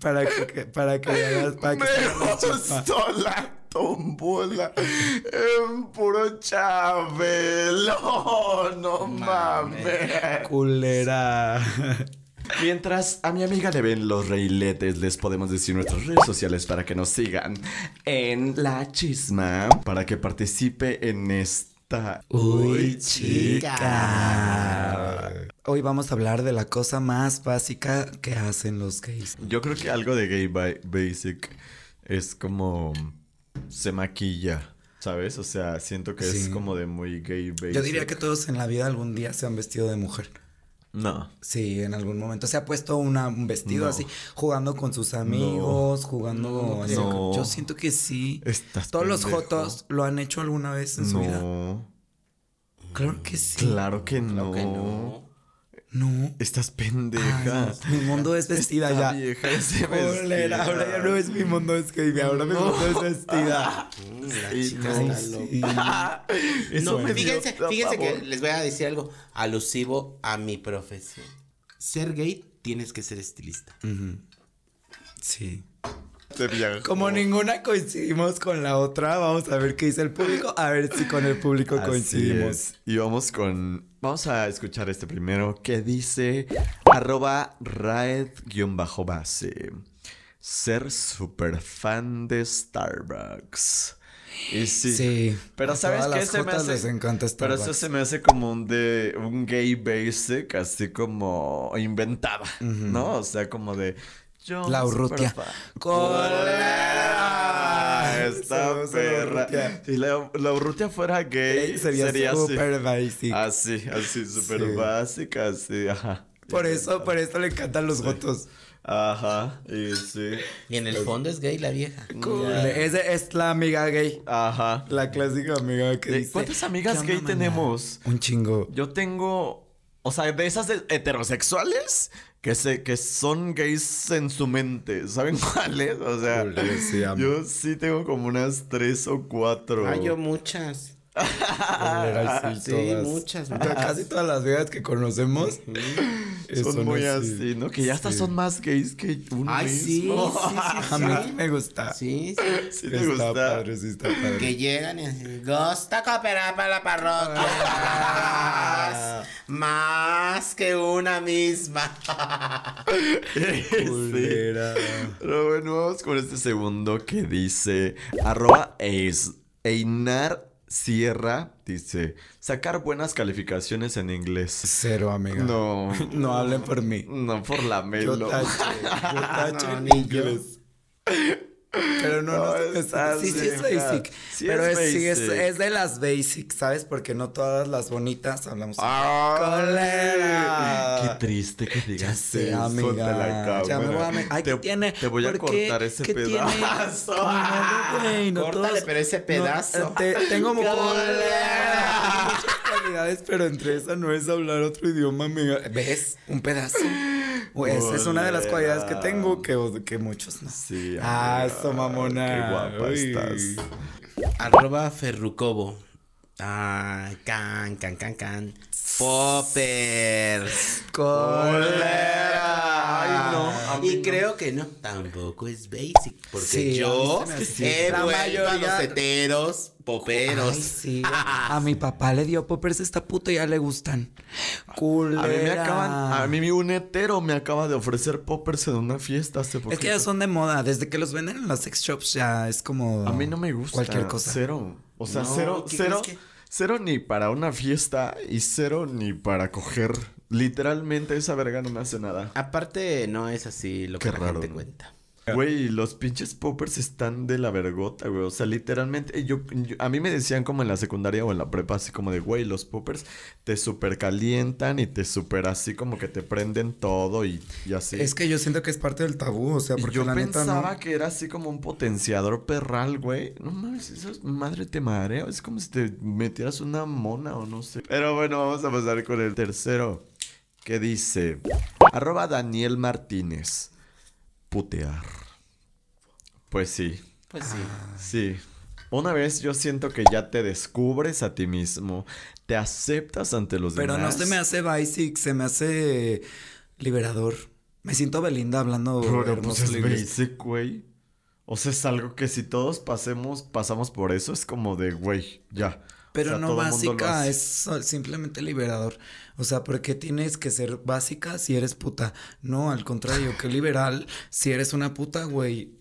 para que, para que veas- para que Me la chisma. gustó la tómbola en puro chabelo. No mames. Culera. Mientras a mi amiga le ven los reiletes, les podemos decir nuestras redes sociales para que nos sigan en la chisma, para que participe en esta. Uy, chica. Hoy vamos a hablar de la cosa más básica que hacen los gays. Yo creo que algo de gay ba- basic es como se maquilla, ¿sabes? O sea, siento que es como de muy gay basic. Yo diría que todos en la vida algún día se han vestido de mujer. No. Sí, en algún momento se ha puesto una- un vestido No. así, jugando con sus amigos, jugando. No. Yo siento que sí. Estás Todos los jotos lo han hecho alguna vez en su vida. No. Claro que sí. Claro que no. Claro que no. No. Estás Ay, pendeja. no, mi mundo es vestida Esta ya. vieja es de Culera, ahora ya vestida. no es mi mundo es gay, ahora mi mundo es vestida. La Sí, chica no. está Sí. loca. Eso No, fíjense, fíjense que les voy a decir algo alusivo a mi profesión. Ser gay tienes que ser estilista. Ujú. Sí. Te viajó. Como ninguna coincidimos con la otra, vamos a ver qué dice el público, a ver si con el público Así coincidimos. es. Y vamos con. Vamos a escuchar este primero que dice arroba raed-base. Ser super fan de Starbucks. Y sí. Sí. Pero A sabes las se me hace. les encanta Pero eso se me hace como un de un gay basic, así como inventada, ¿no? O sea, como de yo La super Urrutia. ¡Colera! Esta perra. Si la, la Urrutia fuera gay, sería, sería, así. super basic. Así, así, súper Sí. básica, así, ajá. por eso, por eso le encantan los votos. Ajá, y sí. Y en el fondo es gay la vieja. Es, es la amiga gay. Ajá. La clásica amiga que Eh, dice. ¿Cuántas amigas "¿Qué gay onda, mana?" tenemos? Un chingo. Yo tengo, o sea, de esas de- heterosexuales que se, que son gays en su mente. ¿Saben cuáles? O sea, Ule, sí, amo. yo sí tengo como unas tres o cuatro. Ah, yo muchas. Sí, todas. muchas, muchas. Casi todas las viejas que conocemos son, muy así, ¿no? Que ya hasta Sí. son más gays que uno Ay, sí, mismo. sí, sí, A mí sí. me gusta. Sí, sí. Sí te está gusta. padre, sí está padre. Que llegan y así, gusta cooperar para la parroquia. Más que una misma. Pero bueno, vamos con este segundo que dice arroba eis, Einar Sierra dice sacar buenas calificaciones en inglés. Cero, amiga. No, No hablen por mí. no por la Yo melo. tache, yo tache No, en yo. Pero no, no, No, está sí, sí es basic. Sí pero es es, sí es, basic. es de las basics, ¿sabes? Porque no todas las bonitas hablamos. Colera. Qué triste que digas sé, eso amiga. Ya me voy a Ay, te, ¿qué tiene? te voy a cortar ese pedazo. No, güey, no Córtale, todos- pero ese no, pedazo. te- tengo Colera. muchas cualidades, pero entre esas no es hablar otro idioma, amiga. ¿Ves? Un pedazo. Pues es una de las cualidades que tengo que, que muchos no. Sí. Ah, eso, mamona. Qué guapa Uy. estás. Arroba Ferrucobo. Ah, can, can, can, can. Poppers. Colera. Ay, no, a mí Y no. creo que no, tampoco es basic. Porque Sí, yo he La vuelto a mayoría- los heteros, poperos. Ay, sí. A mi papá le dio poppers esta puta y ya le gustan. Culera. A mí me acaban, a mí un hetero me acaba de ofrecer poppers en una fiesta hace poquito. Es que ya son de moda. Desde que los venden en las sex shops ya es como. A mí no me gusta. Cualquier cosa. Cero. O sea, No, cero, ¿qué cero, que? cero ni para una fiesta y cero ni para coger. Literalmente esa verga no me hace nada. Aparte, no es así lo Qué que la raro, gente ¿no? cuenta. Güey, los pinches poppers están de la vergota, güey. O sea, literalmente, yo, yo- a mí me decían como en la secundaria o en la prepa, así como de, güey, los poppers te super calientan y te super así como que te prenden todo y, y así. Es que yo siento que es parte del tabú, o sea, Y porque yo la neta pensaba no. que era así como un potenciador perral, güey. No mames, eso es madre te mareo. Es como si te metieras una mona o no sé. Pero bueno, vamos a pasar con el tercero. Que dice, arroba Daniel Martínez. Putear. Pues sí, Pues sí. sí. Una vez yo siento que ya te descubres a ti mismo. Te aceptas ante los Pero no demás. se me hace basic, se me hace liberador. Me siento Belinda hablando Pero pues es libres. basic, güey. O sea, es algo que si todos pasemos, pasamos por eso, es como de, güey, ya. Pero O sea, no básica, es simplemente liberador. O sea, porque tienes que ser básica si eres puta. No, al contrario, que liberal si eres una puta, güey.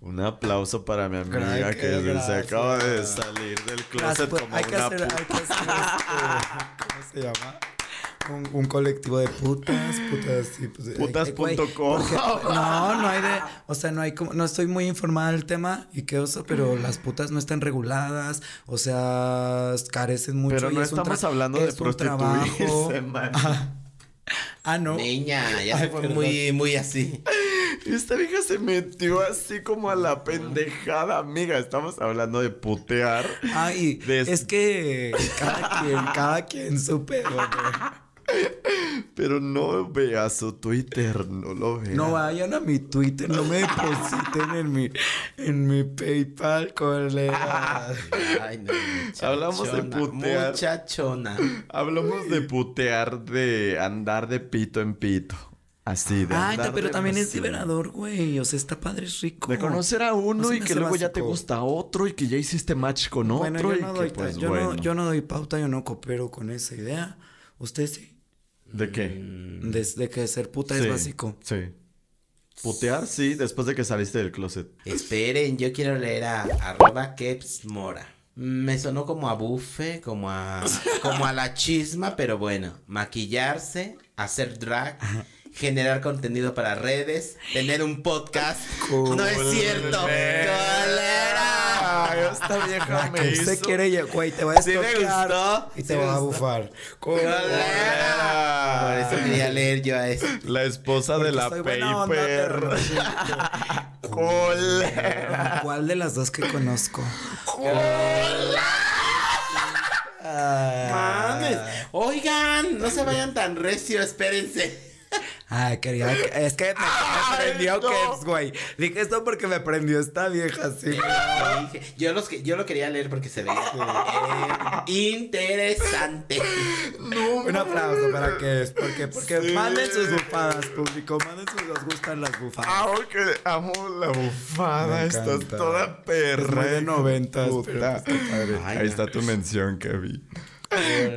Un aplauso para mi amiga que se acaba de salir del closet como hay que una hacer, puta. hay que hacer este, ¿cómo se llama? Un, un colectivo de putas, putas, sí, pues, Putas güey, punto com. porque- No, no hay de, o sea, no hay como, no estoy muy informada del tema y qué oso, pero las putas no están reguladas, o sea, carecen mucho. Pero y no es estamos hablando de es trabajo. prostituirse, man. Ah, no. Niña, ya Ay, se fue perdón. muy, muy así. Esta vieja se metió así como a la pendejada, amiga. Estamos hablando de putear. Ay, De- es que cada quien, cada quien su pedo, güey. Pero no veas su Twitter, no lo veas. No vayan a mi Twitter, no me depositen en mi, en mi PayPal, colega. Ay, no, muchachona. Hablamos de putear. Muchachona. Hablamos de putear, de andar de pito en pito. Así, de Ay, andar no, pero de- también es liberador, güey. O sea, está padre, es rico. De conocer a uno No y que luego ya te gusta otro y que ya hiciste match con Bueno, otro yo y no, que doy, pues yo, bueno. no, yo no doy pauta, yo no coopero con esa idea. ¿Usted sí? ¿De qué? Desde que ser puta Sí, es básico. Sí. Putear, sí, después de que saliste del closet. Esperen, yo quiero leer a arroba Keps Mora. Me sonó como a bufe, como a, como a la chisma, pero bueno, maquillarse, hacer drag, generar contenido para redes, tener un podcast. No es cierto. Colera. Ay, esta vieja me Que hizo... usted quiere, güey, te voy a Sí me estoquear gustó, Y sí te me va a bufar. Colera. Por eso quería leer yo a eso. La esposa de la onda, paper. Colera. ¿Cuál de las dos que conozco? Mames. Oigan, no se vayan tan recio, espérense. Ay, quería. Es que me, me prendió no. Keps, güey. Dije esto porque me prendió esta vieja, sí. Dije, Yo, los que, yo lo quería leer porque se veía eh, interesante. Un aplauso para Keps. Porque, porque Sí. manden sus bufadas, público. Manden sus. Nos gustan las bufadas. Amo que amo la bufada. Estás toda perra. Es de noventas, puta. pero pues. Ay, Ahí no. está tu mención, Kevin.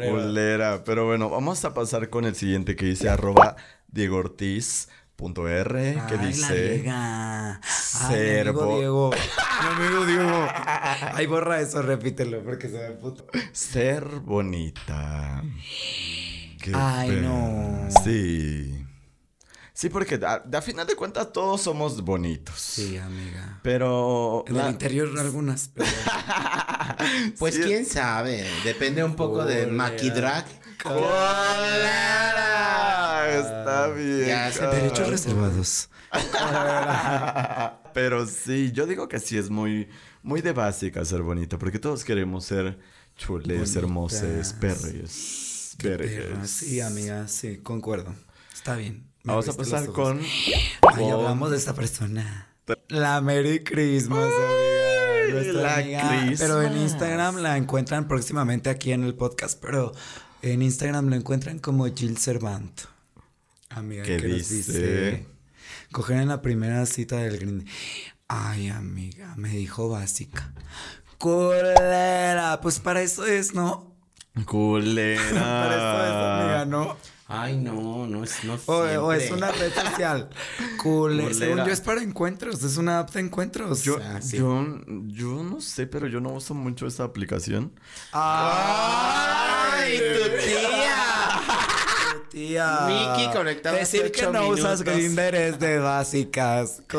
Bolera. Pero bueno, vamos a pasar con el siguiente que dice arroba Diego Ortiz. Punto R, que Ay, la dice Diega. Ay, mi Servo. amigo Diego. Mi amigo Diego. Ay, borra eso, repítelo, porque se ve puto. ser bonita. Qué Ay, pe- no. Sí. Sí, porque a, a final de cuentas todos somos bonitos. Sí, amiga. Pero. En la- el interior algunas, pero... Pues Sí. quién sabe, depende un poco de Colera. maquidrag. ¡Colera! Está bien. Ya se-. Derechos reservados. Pero sí, yo digo que sí es muy, muy de básica ser bonito, porque todos queremos ser chules, hermosos, perres. Sí, amiga, sí, concuerdo. Está bien. Vamos a pasar con... Ay, hablamos de esta persona. La Merry Christmas, amiga. Nuestra la amiga. Pero en. Instagram la encuentran próximamente aquí en el podcast, pero en Instagram lo encuentran como Jill Cervanto. Amiga, ¿Qué ¿qué, nos dice? Coger en la primera cita del Green. Ay, amiga, me dijo básica. Culera, pues para eso es, ¿no? Culera. Para eso es, amiga, ¿no? Ay, no, no es, no O, o es una red social. Culera. Culera. Según yo es para encuentros, es una app de encuentros. Yo, Ah, sí. yo, yo no sé, pero yo no uso mucho esa aplicación. ¡Ay, tu tía! Tía. Mickey conectado Decir que no usas. Grindr es de básicas. Sí,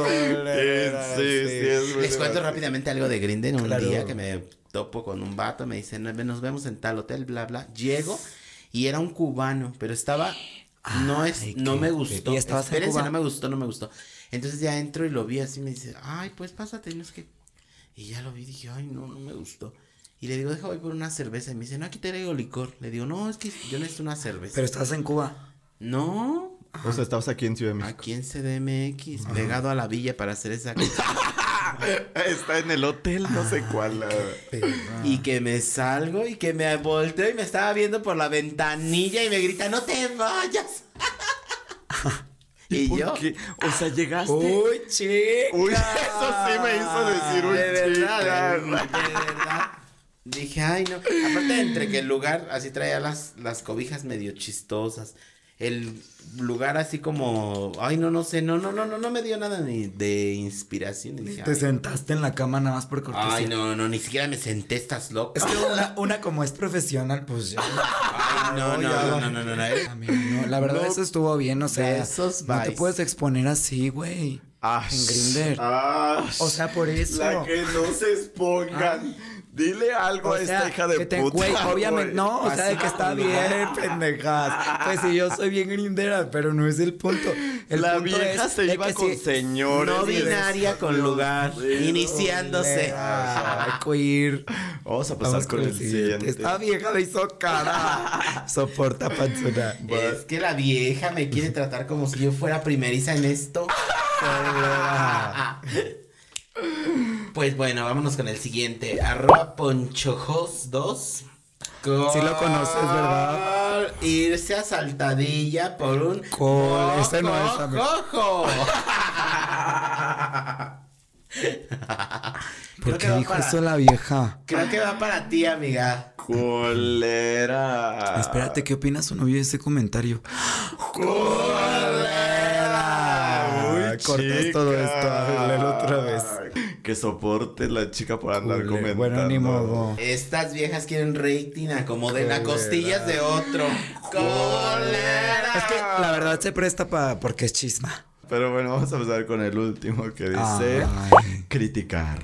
sí, sí, es muy Les cuento rápidamente algo de Grindr. Un Claro. día que me topo con un vato, me dicen, nos vemos en tal hotel, bla, bla. Llego y era un cubano, pero estaba... No es, Ay, no qué me gustó. ¿Y Espérense, Cuba? no me gustó, no me gustó. Entonces ya entro y lo vi así, me dice, ay, pues pásate, no es que. Y ya lo vi, dije, ay, no, no me gustó. Y le digo, deja voy por una cerveza. Y me dice, no, aquí te traigo licor. Le digo, no, es que yo necesito una cerveza. Pero estás en Cuba. No, O sea, estabas aquí en Ciudad de México. aquí en CDMX, pegado a la villa para hacer esa Está en el hotel, no sé cuál. la- Y que me salgo y que me volteo y me estaba viendo por la ventanilla y me grita, no te vayas. y ¿Por yo, qué? O sea, llegaste. Uy, chica. Uy, eso sí me hizo decir un de verdad, de, chica. de verdad. Dije, ay, no. Aparte, entre que el lugar así traía las, las cobijas medio chistosas. El lugar así como, ay, no, no sé, no, no, no, no, no me dio nada ni de inspiración. Y dije, Te ay, sentaste en la cama nada más por cortesía. ay, no, no, ni siquiera me senté, estás loco. Es que una, una como es profesional, pues ya. Ay, no, no, no, no, no, no, no. Amigo, no, la verdad No. eso estuvo bien, o sea, no te puedes exponer así, güey. Ash. En Grindr. Ash. O sea, por eso. La que no se expongan. Dile algo O a sea, esta hija de que te- puta. güey, obviamente, no, o sea, de que está bien, pendejas. Pues sí, yo soy bien grindera, pero no es el punto. El la punto vieja es se de iba que con señores. No binaria con lugar, iniciándose. Ay, queer. Vamos a pasar Vamos con el siguiente. Esta vieja me hizo cara. Soporta panzona. Es que la vieja me quiere tratar como si yo fuera primeriza en esto. Pues bueno, vámonos con el siguiente. Arroba ponchojos2. Sí lo conoces, ¿verdad? Irse a saltadilla por un Col- ese no es, amigo. cojo. ¿Por qué dijo para- eso la vieja? Creo que va para ti, amiga. Colera. Espérate, ¿qué opinas o no vio ese comentario? Uy, cortas todo esto, a otra vez. Que soporte la chica por andar Cule- comentando. Bueno, ni modo. Estas viejas quieren rating a como de la Cólera. costillas de otro. ¡Cólera! Es que la verdad se presta para porque es chisma. Pero bueno, vamos a empezar con el último que dice Ay. criticar.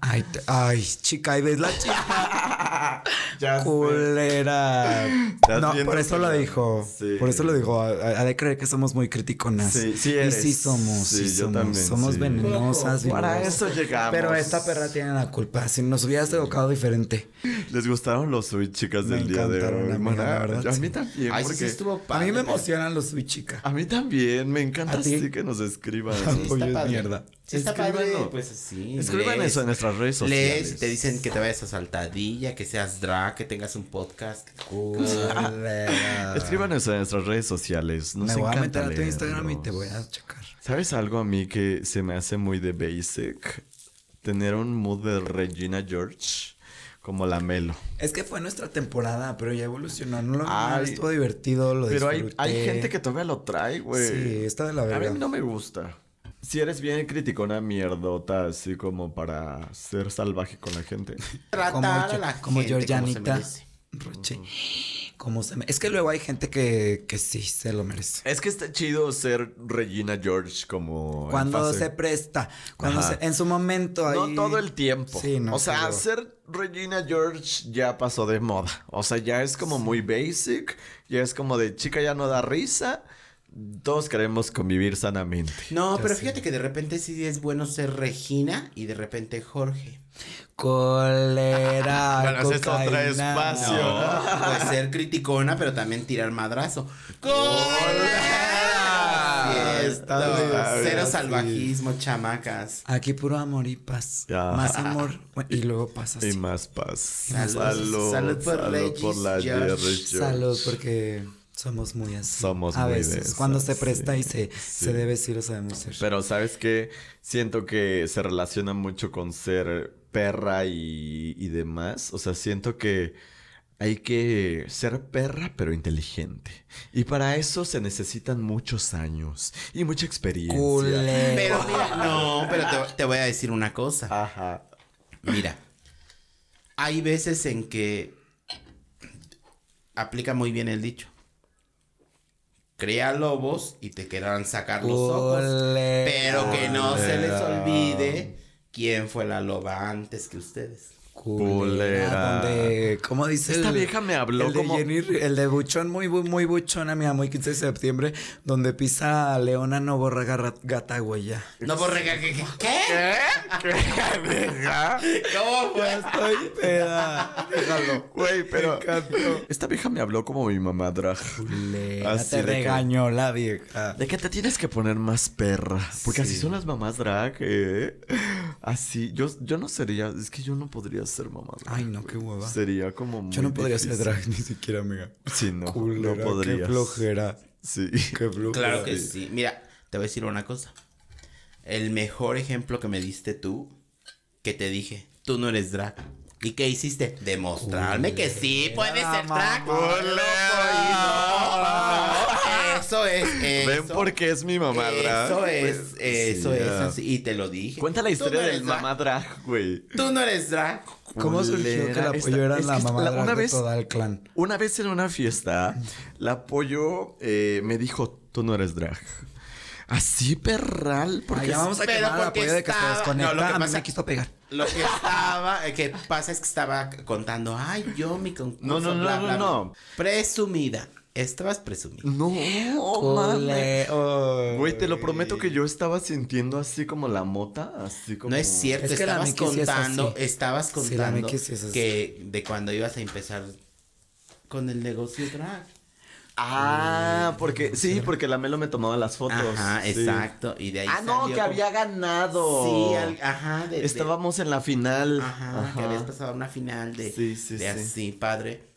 Ay, te- ay, chica, ¿y ves la chica? ya. Culera. Estás No, por eso lo dijo. Sí. Por eso lo dijo. Ha de creer que somos muy criticonas. Sí, sí Y eres. sí somos. Sí, Sí, yo somos. también, Somos sí. venenosas. Para eso llegamos. Pero esta perra tiene la culpa. Si nos hubieras educado diferente. ¿Les gustaron los sweet chicas Me del día de hoy? amiga, la verdad, Yo- a sí. mí también. Ay, porque sí estuvo A mí me emocionan los sweet chica. A mí también. Me encanta así que nos escriban. Apoyo mierda. Sí, está padre, pues así. Escriban lees, eso en nuestras redes sociales. Lees y te dicen que te vayas a saltadilla, que seas drag, que tengas un podcast. Culera. Escriban eso en nuestras redes sociales. Nos me voy a meter a tu Instagram y te voy a checar. ¿Sabes algo a mí que se me hace muy de basic? Tener un mood de Regina George como la Melo. Es que fue nuestra temporada, pero ya evolucionó. No lo Ay. estuvo divertido, lo Pero hay, disfruté. hay gente que todavía lo trae, güey. Sí, está de la A verga. mí no me gusta. Si eres bien criticona mierdota, así como para ser salvaje con la gente. Tratar como, a la como gente como se Georgianita. Roche. Como se me- Es que luego hay gente que, que sí se lo merece. Es que está chido ser Regina George como. Cuando fase- se presta, cuando se- en su momento ahí... No todo el tiempo. Sí, no, o sea, ser Regina George ya pasó de moda. O sea, ya es como muy basic. Ya es como de chica ya no da risa. Todos queremos convivir sanamente. No, Ya pero fíjate que de repente sí es bueno ser Regina y de repente Jorge. Colera. Bueno, es otro cocaína. espacio. No, pues ser criticona, pero también tirar madrazo. ¡Colera! Bien, Cero sí. salvajismo, chamacas. Aquí puro amor y paz. Ya. Más amor. Y luego pasa Y así. más paz. Salud. Salud. Salud por salud Regis por la. Salud, porque somos muy así. Somos A muy de veces. esas, Cuando se sí. presta y se, Sí. se debe, sí lo sabemos ser. Pero sabes que siento que se relaciona mucho con ser perra y, y demás. O sea, siento que hay que ser perra pero inteligente. Y para eso se necesitan muchos años y mucha experiencia. Pero mira, no, pero te, te voy a decir una cosa. Ajá. Mira, hay veces en que aplica muy bien el dicho. Crea lobos y te querrán sacar los ojos. Pero que no se les olvide quién fue la loba antes que ustedes. Culera. Donde, ¿cómo dice? Esta el- vieja me habló el de como- Jenny- el de Buchón, muy, muy, muy buchona, mía, muy 15 de septiembre, donde pisa a Leona no borra garra- gata huella. No borrega, ¿qué? ¿Qué? ¿Qué? ¿Cómo fue? Estoy peda. Déjalo. Güey, pero esta vieja me habló como mi mamá drag. Culera, Así te de que- regañó la vieja. De que te tienes que poner más perra. Porque así Sí. son las mamás drag, ¿eh? Así. Yo, yo no sería. Es que yo no podría ser mamá drag. Ay, no, qué hueva. Sería como muy Yo no podría ser drag ni siquiera, amiga. Sí, no. Culera, no podría. Qué flojera. Sí. Qué flojera. Claro que sí. Mira, te voy a decir una cosa. El mejor ejemplo que me diste tú, que te dije, tú no eres drag. ¿Y qué hiciste? Demostrarme que sí puedes ser drag. Eso es. Eso, ¿Ven por qué es mi mamá drag? Eso es, Pues, eso sí, es así. Y te lo dije. Cuenta la historia no del drag. mamá drag, güey. Tú no eres drag. ¿Cómo surgió que la pollo era la mamá una de vez- todo el clan? Una vez en una fiesta, la pollo eh, me dijo, tú no eres drag. Así perral, porque Ay, ya vamos a quemar a pollo de que se estaba- desconecta. no, lo que a mí pasa- me quiso pegar. Lo que estaba, eh, que pasa es que estaba contando, ay, yo mi concurso, No, no, no, bla, no, bla, no. bla". Presumida. Estabas presumida. No, mames. Oh, Güey, te lo prometo que yo estaba sintiendo así como la mota, así como... No es cierto, Es que la estabas Miki sí es contando, estabas Sí, contando Miki sí es así. que de cuando ibas a empezar con el negocio drag. Ah, porque, sí, porque la Melo me tomaba las fotos. Ajá, sí. exacto. Y de ahí Ah, no, que como- había ganado. Sí, al- ajá. de- de- Estábamos en la final. Ajá, que habías pasado una final de, Sí, sí, de sí. así, padre.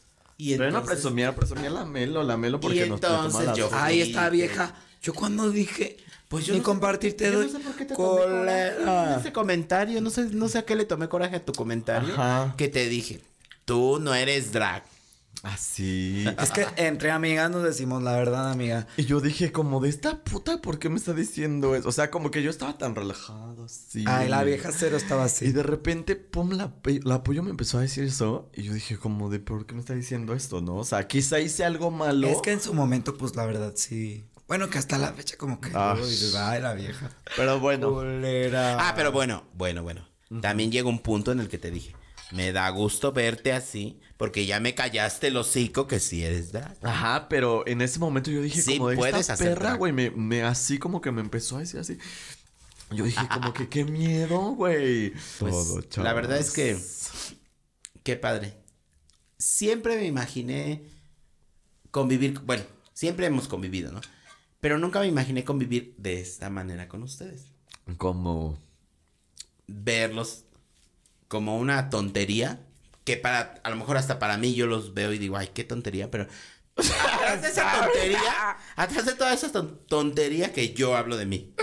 Y Pero no presumía, presumía la Melo, la Melo porque Y nos tomaba entonces las yo- esta que- vieja. Yo cuando dije, Pues yo ni no sé compartirte doy. no sé por qué te tomé. Ese comentario, no sé, no sé a qué le tomé coraje a tu comentario. Ajá. Que te dije, tú no eres drag. Así. Es que entre amigas nos decimos la verdad, amiga. Y yo dije, como de esta puta, ¿por qué me está diciendo eso? O sea, como que yo estaba tan relajado, así. Ay, la vieja cero estaba Y así. de repente, pum, la, la pollo me empezó a decir eso. Y yo dije, como de, ¿por qué me está diciendo esto, no? O sea, quizá hice algo malo. Es que en su momento, pues la verdad sí. Bueno, que hasta la fecha como que Ah. ay, la vieja. Pero bueno. Ah, pero bueno, bueno, bueno. También llega un punto en el que te dije, me da gusto verte así, porque ya me callaste el hocico que sí eres drag. Ajá, pero en ese momento yo dije, Sí, como de puedes esta hacer perra, güey, me, me así como que me empezó a decir así. Yo dije, como que qué miedo, güey. Pues, Todo, la verdad es que, chavos. qué padre. Siempre me imaginé convivir, bueno, siempre hemos convivido, ¿no? Pero nunca me imaginé convivir de esta manera con ustedes. Como. Verlos como una tontería, que para, a lo mejor hasta para mí yo los veo y digo, ay, qué tontería, pero atrás de esa tontería, atrás de toda esa ton- tontería que yo hablo de mí,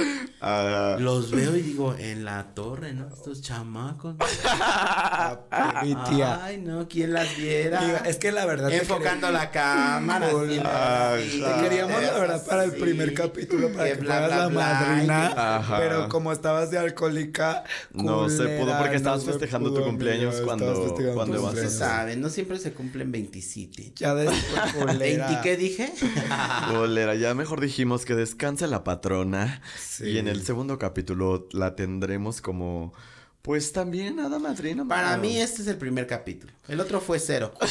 ah, los veo y digo, en la torre, ¿no? Estos chamacos. Mi tía. Ay, no, ¿quién las viera? Diga, es que la verdad. Enfocando la cámara. Hola. Te queríamos, la verdad, para el primer capítulo, para que que bla, bla, la bla, madrina. y que- Ajá. Pero como estabas de alcohólica. No se pudo culera, porque estabas no festejando tu pudo, cumpleaños amiga, cuando- cuando tu vas a Se sabe, no siempre se cumplen 27. Ya después, culera. ¿20 qué dije? Bolera, ya mejor dijimos que descanse la patrona. Sí. Y en el segundo capítulo la tendremos como Pues también, nada madrina. Para mano. mí este es el primer capítulo. El otro fue cero.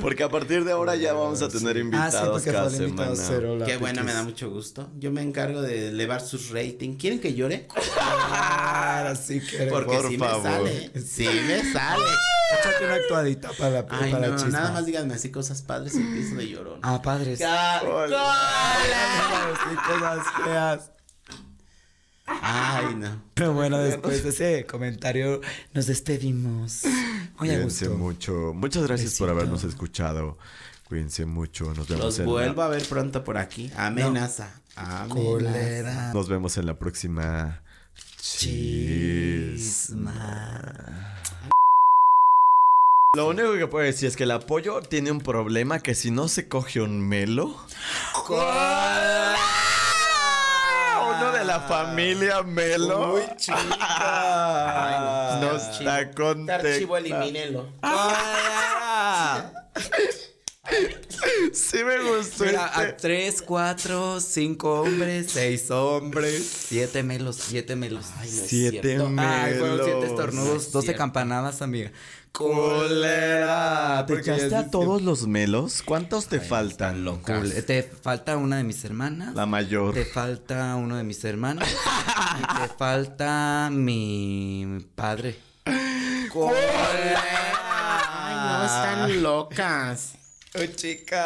Porque a partir de ahora ya vamos a tener Ah, sí, invitados porque cada invitado semana. cero, Qué bueno, me da mucho gusto. Yo me encargo de elevar sus ratings. ¿Quieren que llore? Claro, sí que Porque Por sí favor. me sale. Sí me sale. Échate una actuadita para la Ay, para no, chisma. nada más díganme así cosas padres y empiezo de llorón. Ah, padres. Hola. Sí, cosas feas. Ay, no. Pero bueno, después de ese comentario nos despedimos. Muy Cuídense gusto. mucho. Muchas gracias por Besito. habernos escuchado. Cuídense mucho. Nos vemos Los en vuelvo la... a ver pronto por aquí. Amenaza. Amenaza. Colera. Nos vemos en la próxima. Chisma. Lo único que puedo decir es que el apoyo tiene un problema que si no se coge un melo. Uno de la familia Melo. Uy, chica. No Está está archivo. Este archivo, contento. elimínelo. Sí me gustó. Mira, a este. tres, cuatro, cinco hombres, seis hombres, siete melos, siete melos. Ay, no es Siete cierto. melos. Ay, fueron siete estornudos, es doce campanadas, amiga. Colera. ¿Te echaste a todos los melos? ¿Cuántos te faltan? locas. Te falta una de mis hermanas. La mayor. Te falta uno de mis hermanos. y te falta mi padre. Ay, no, están locas. Oh, chica.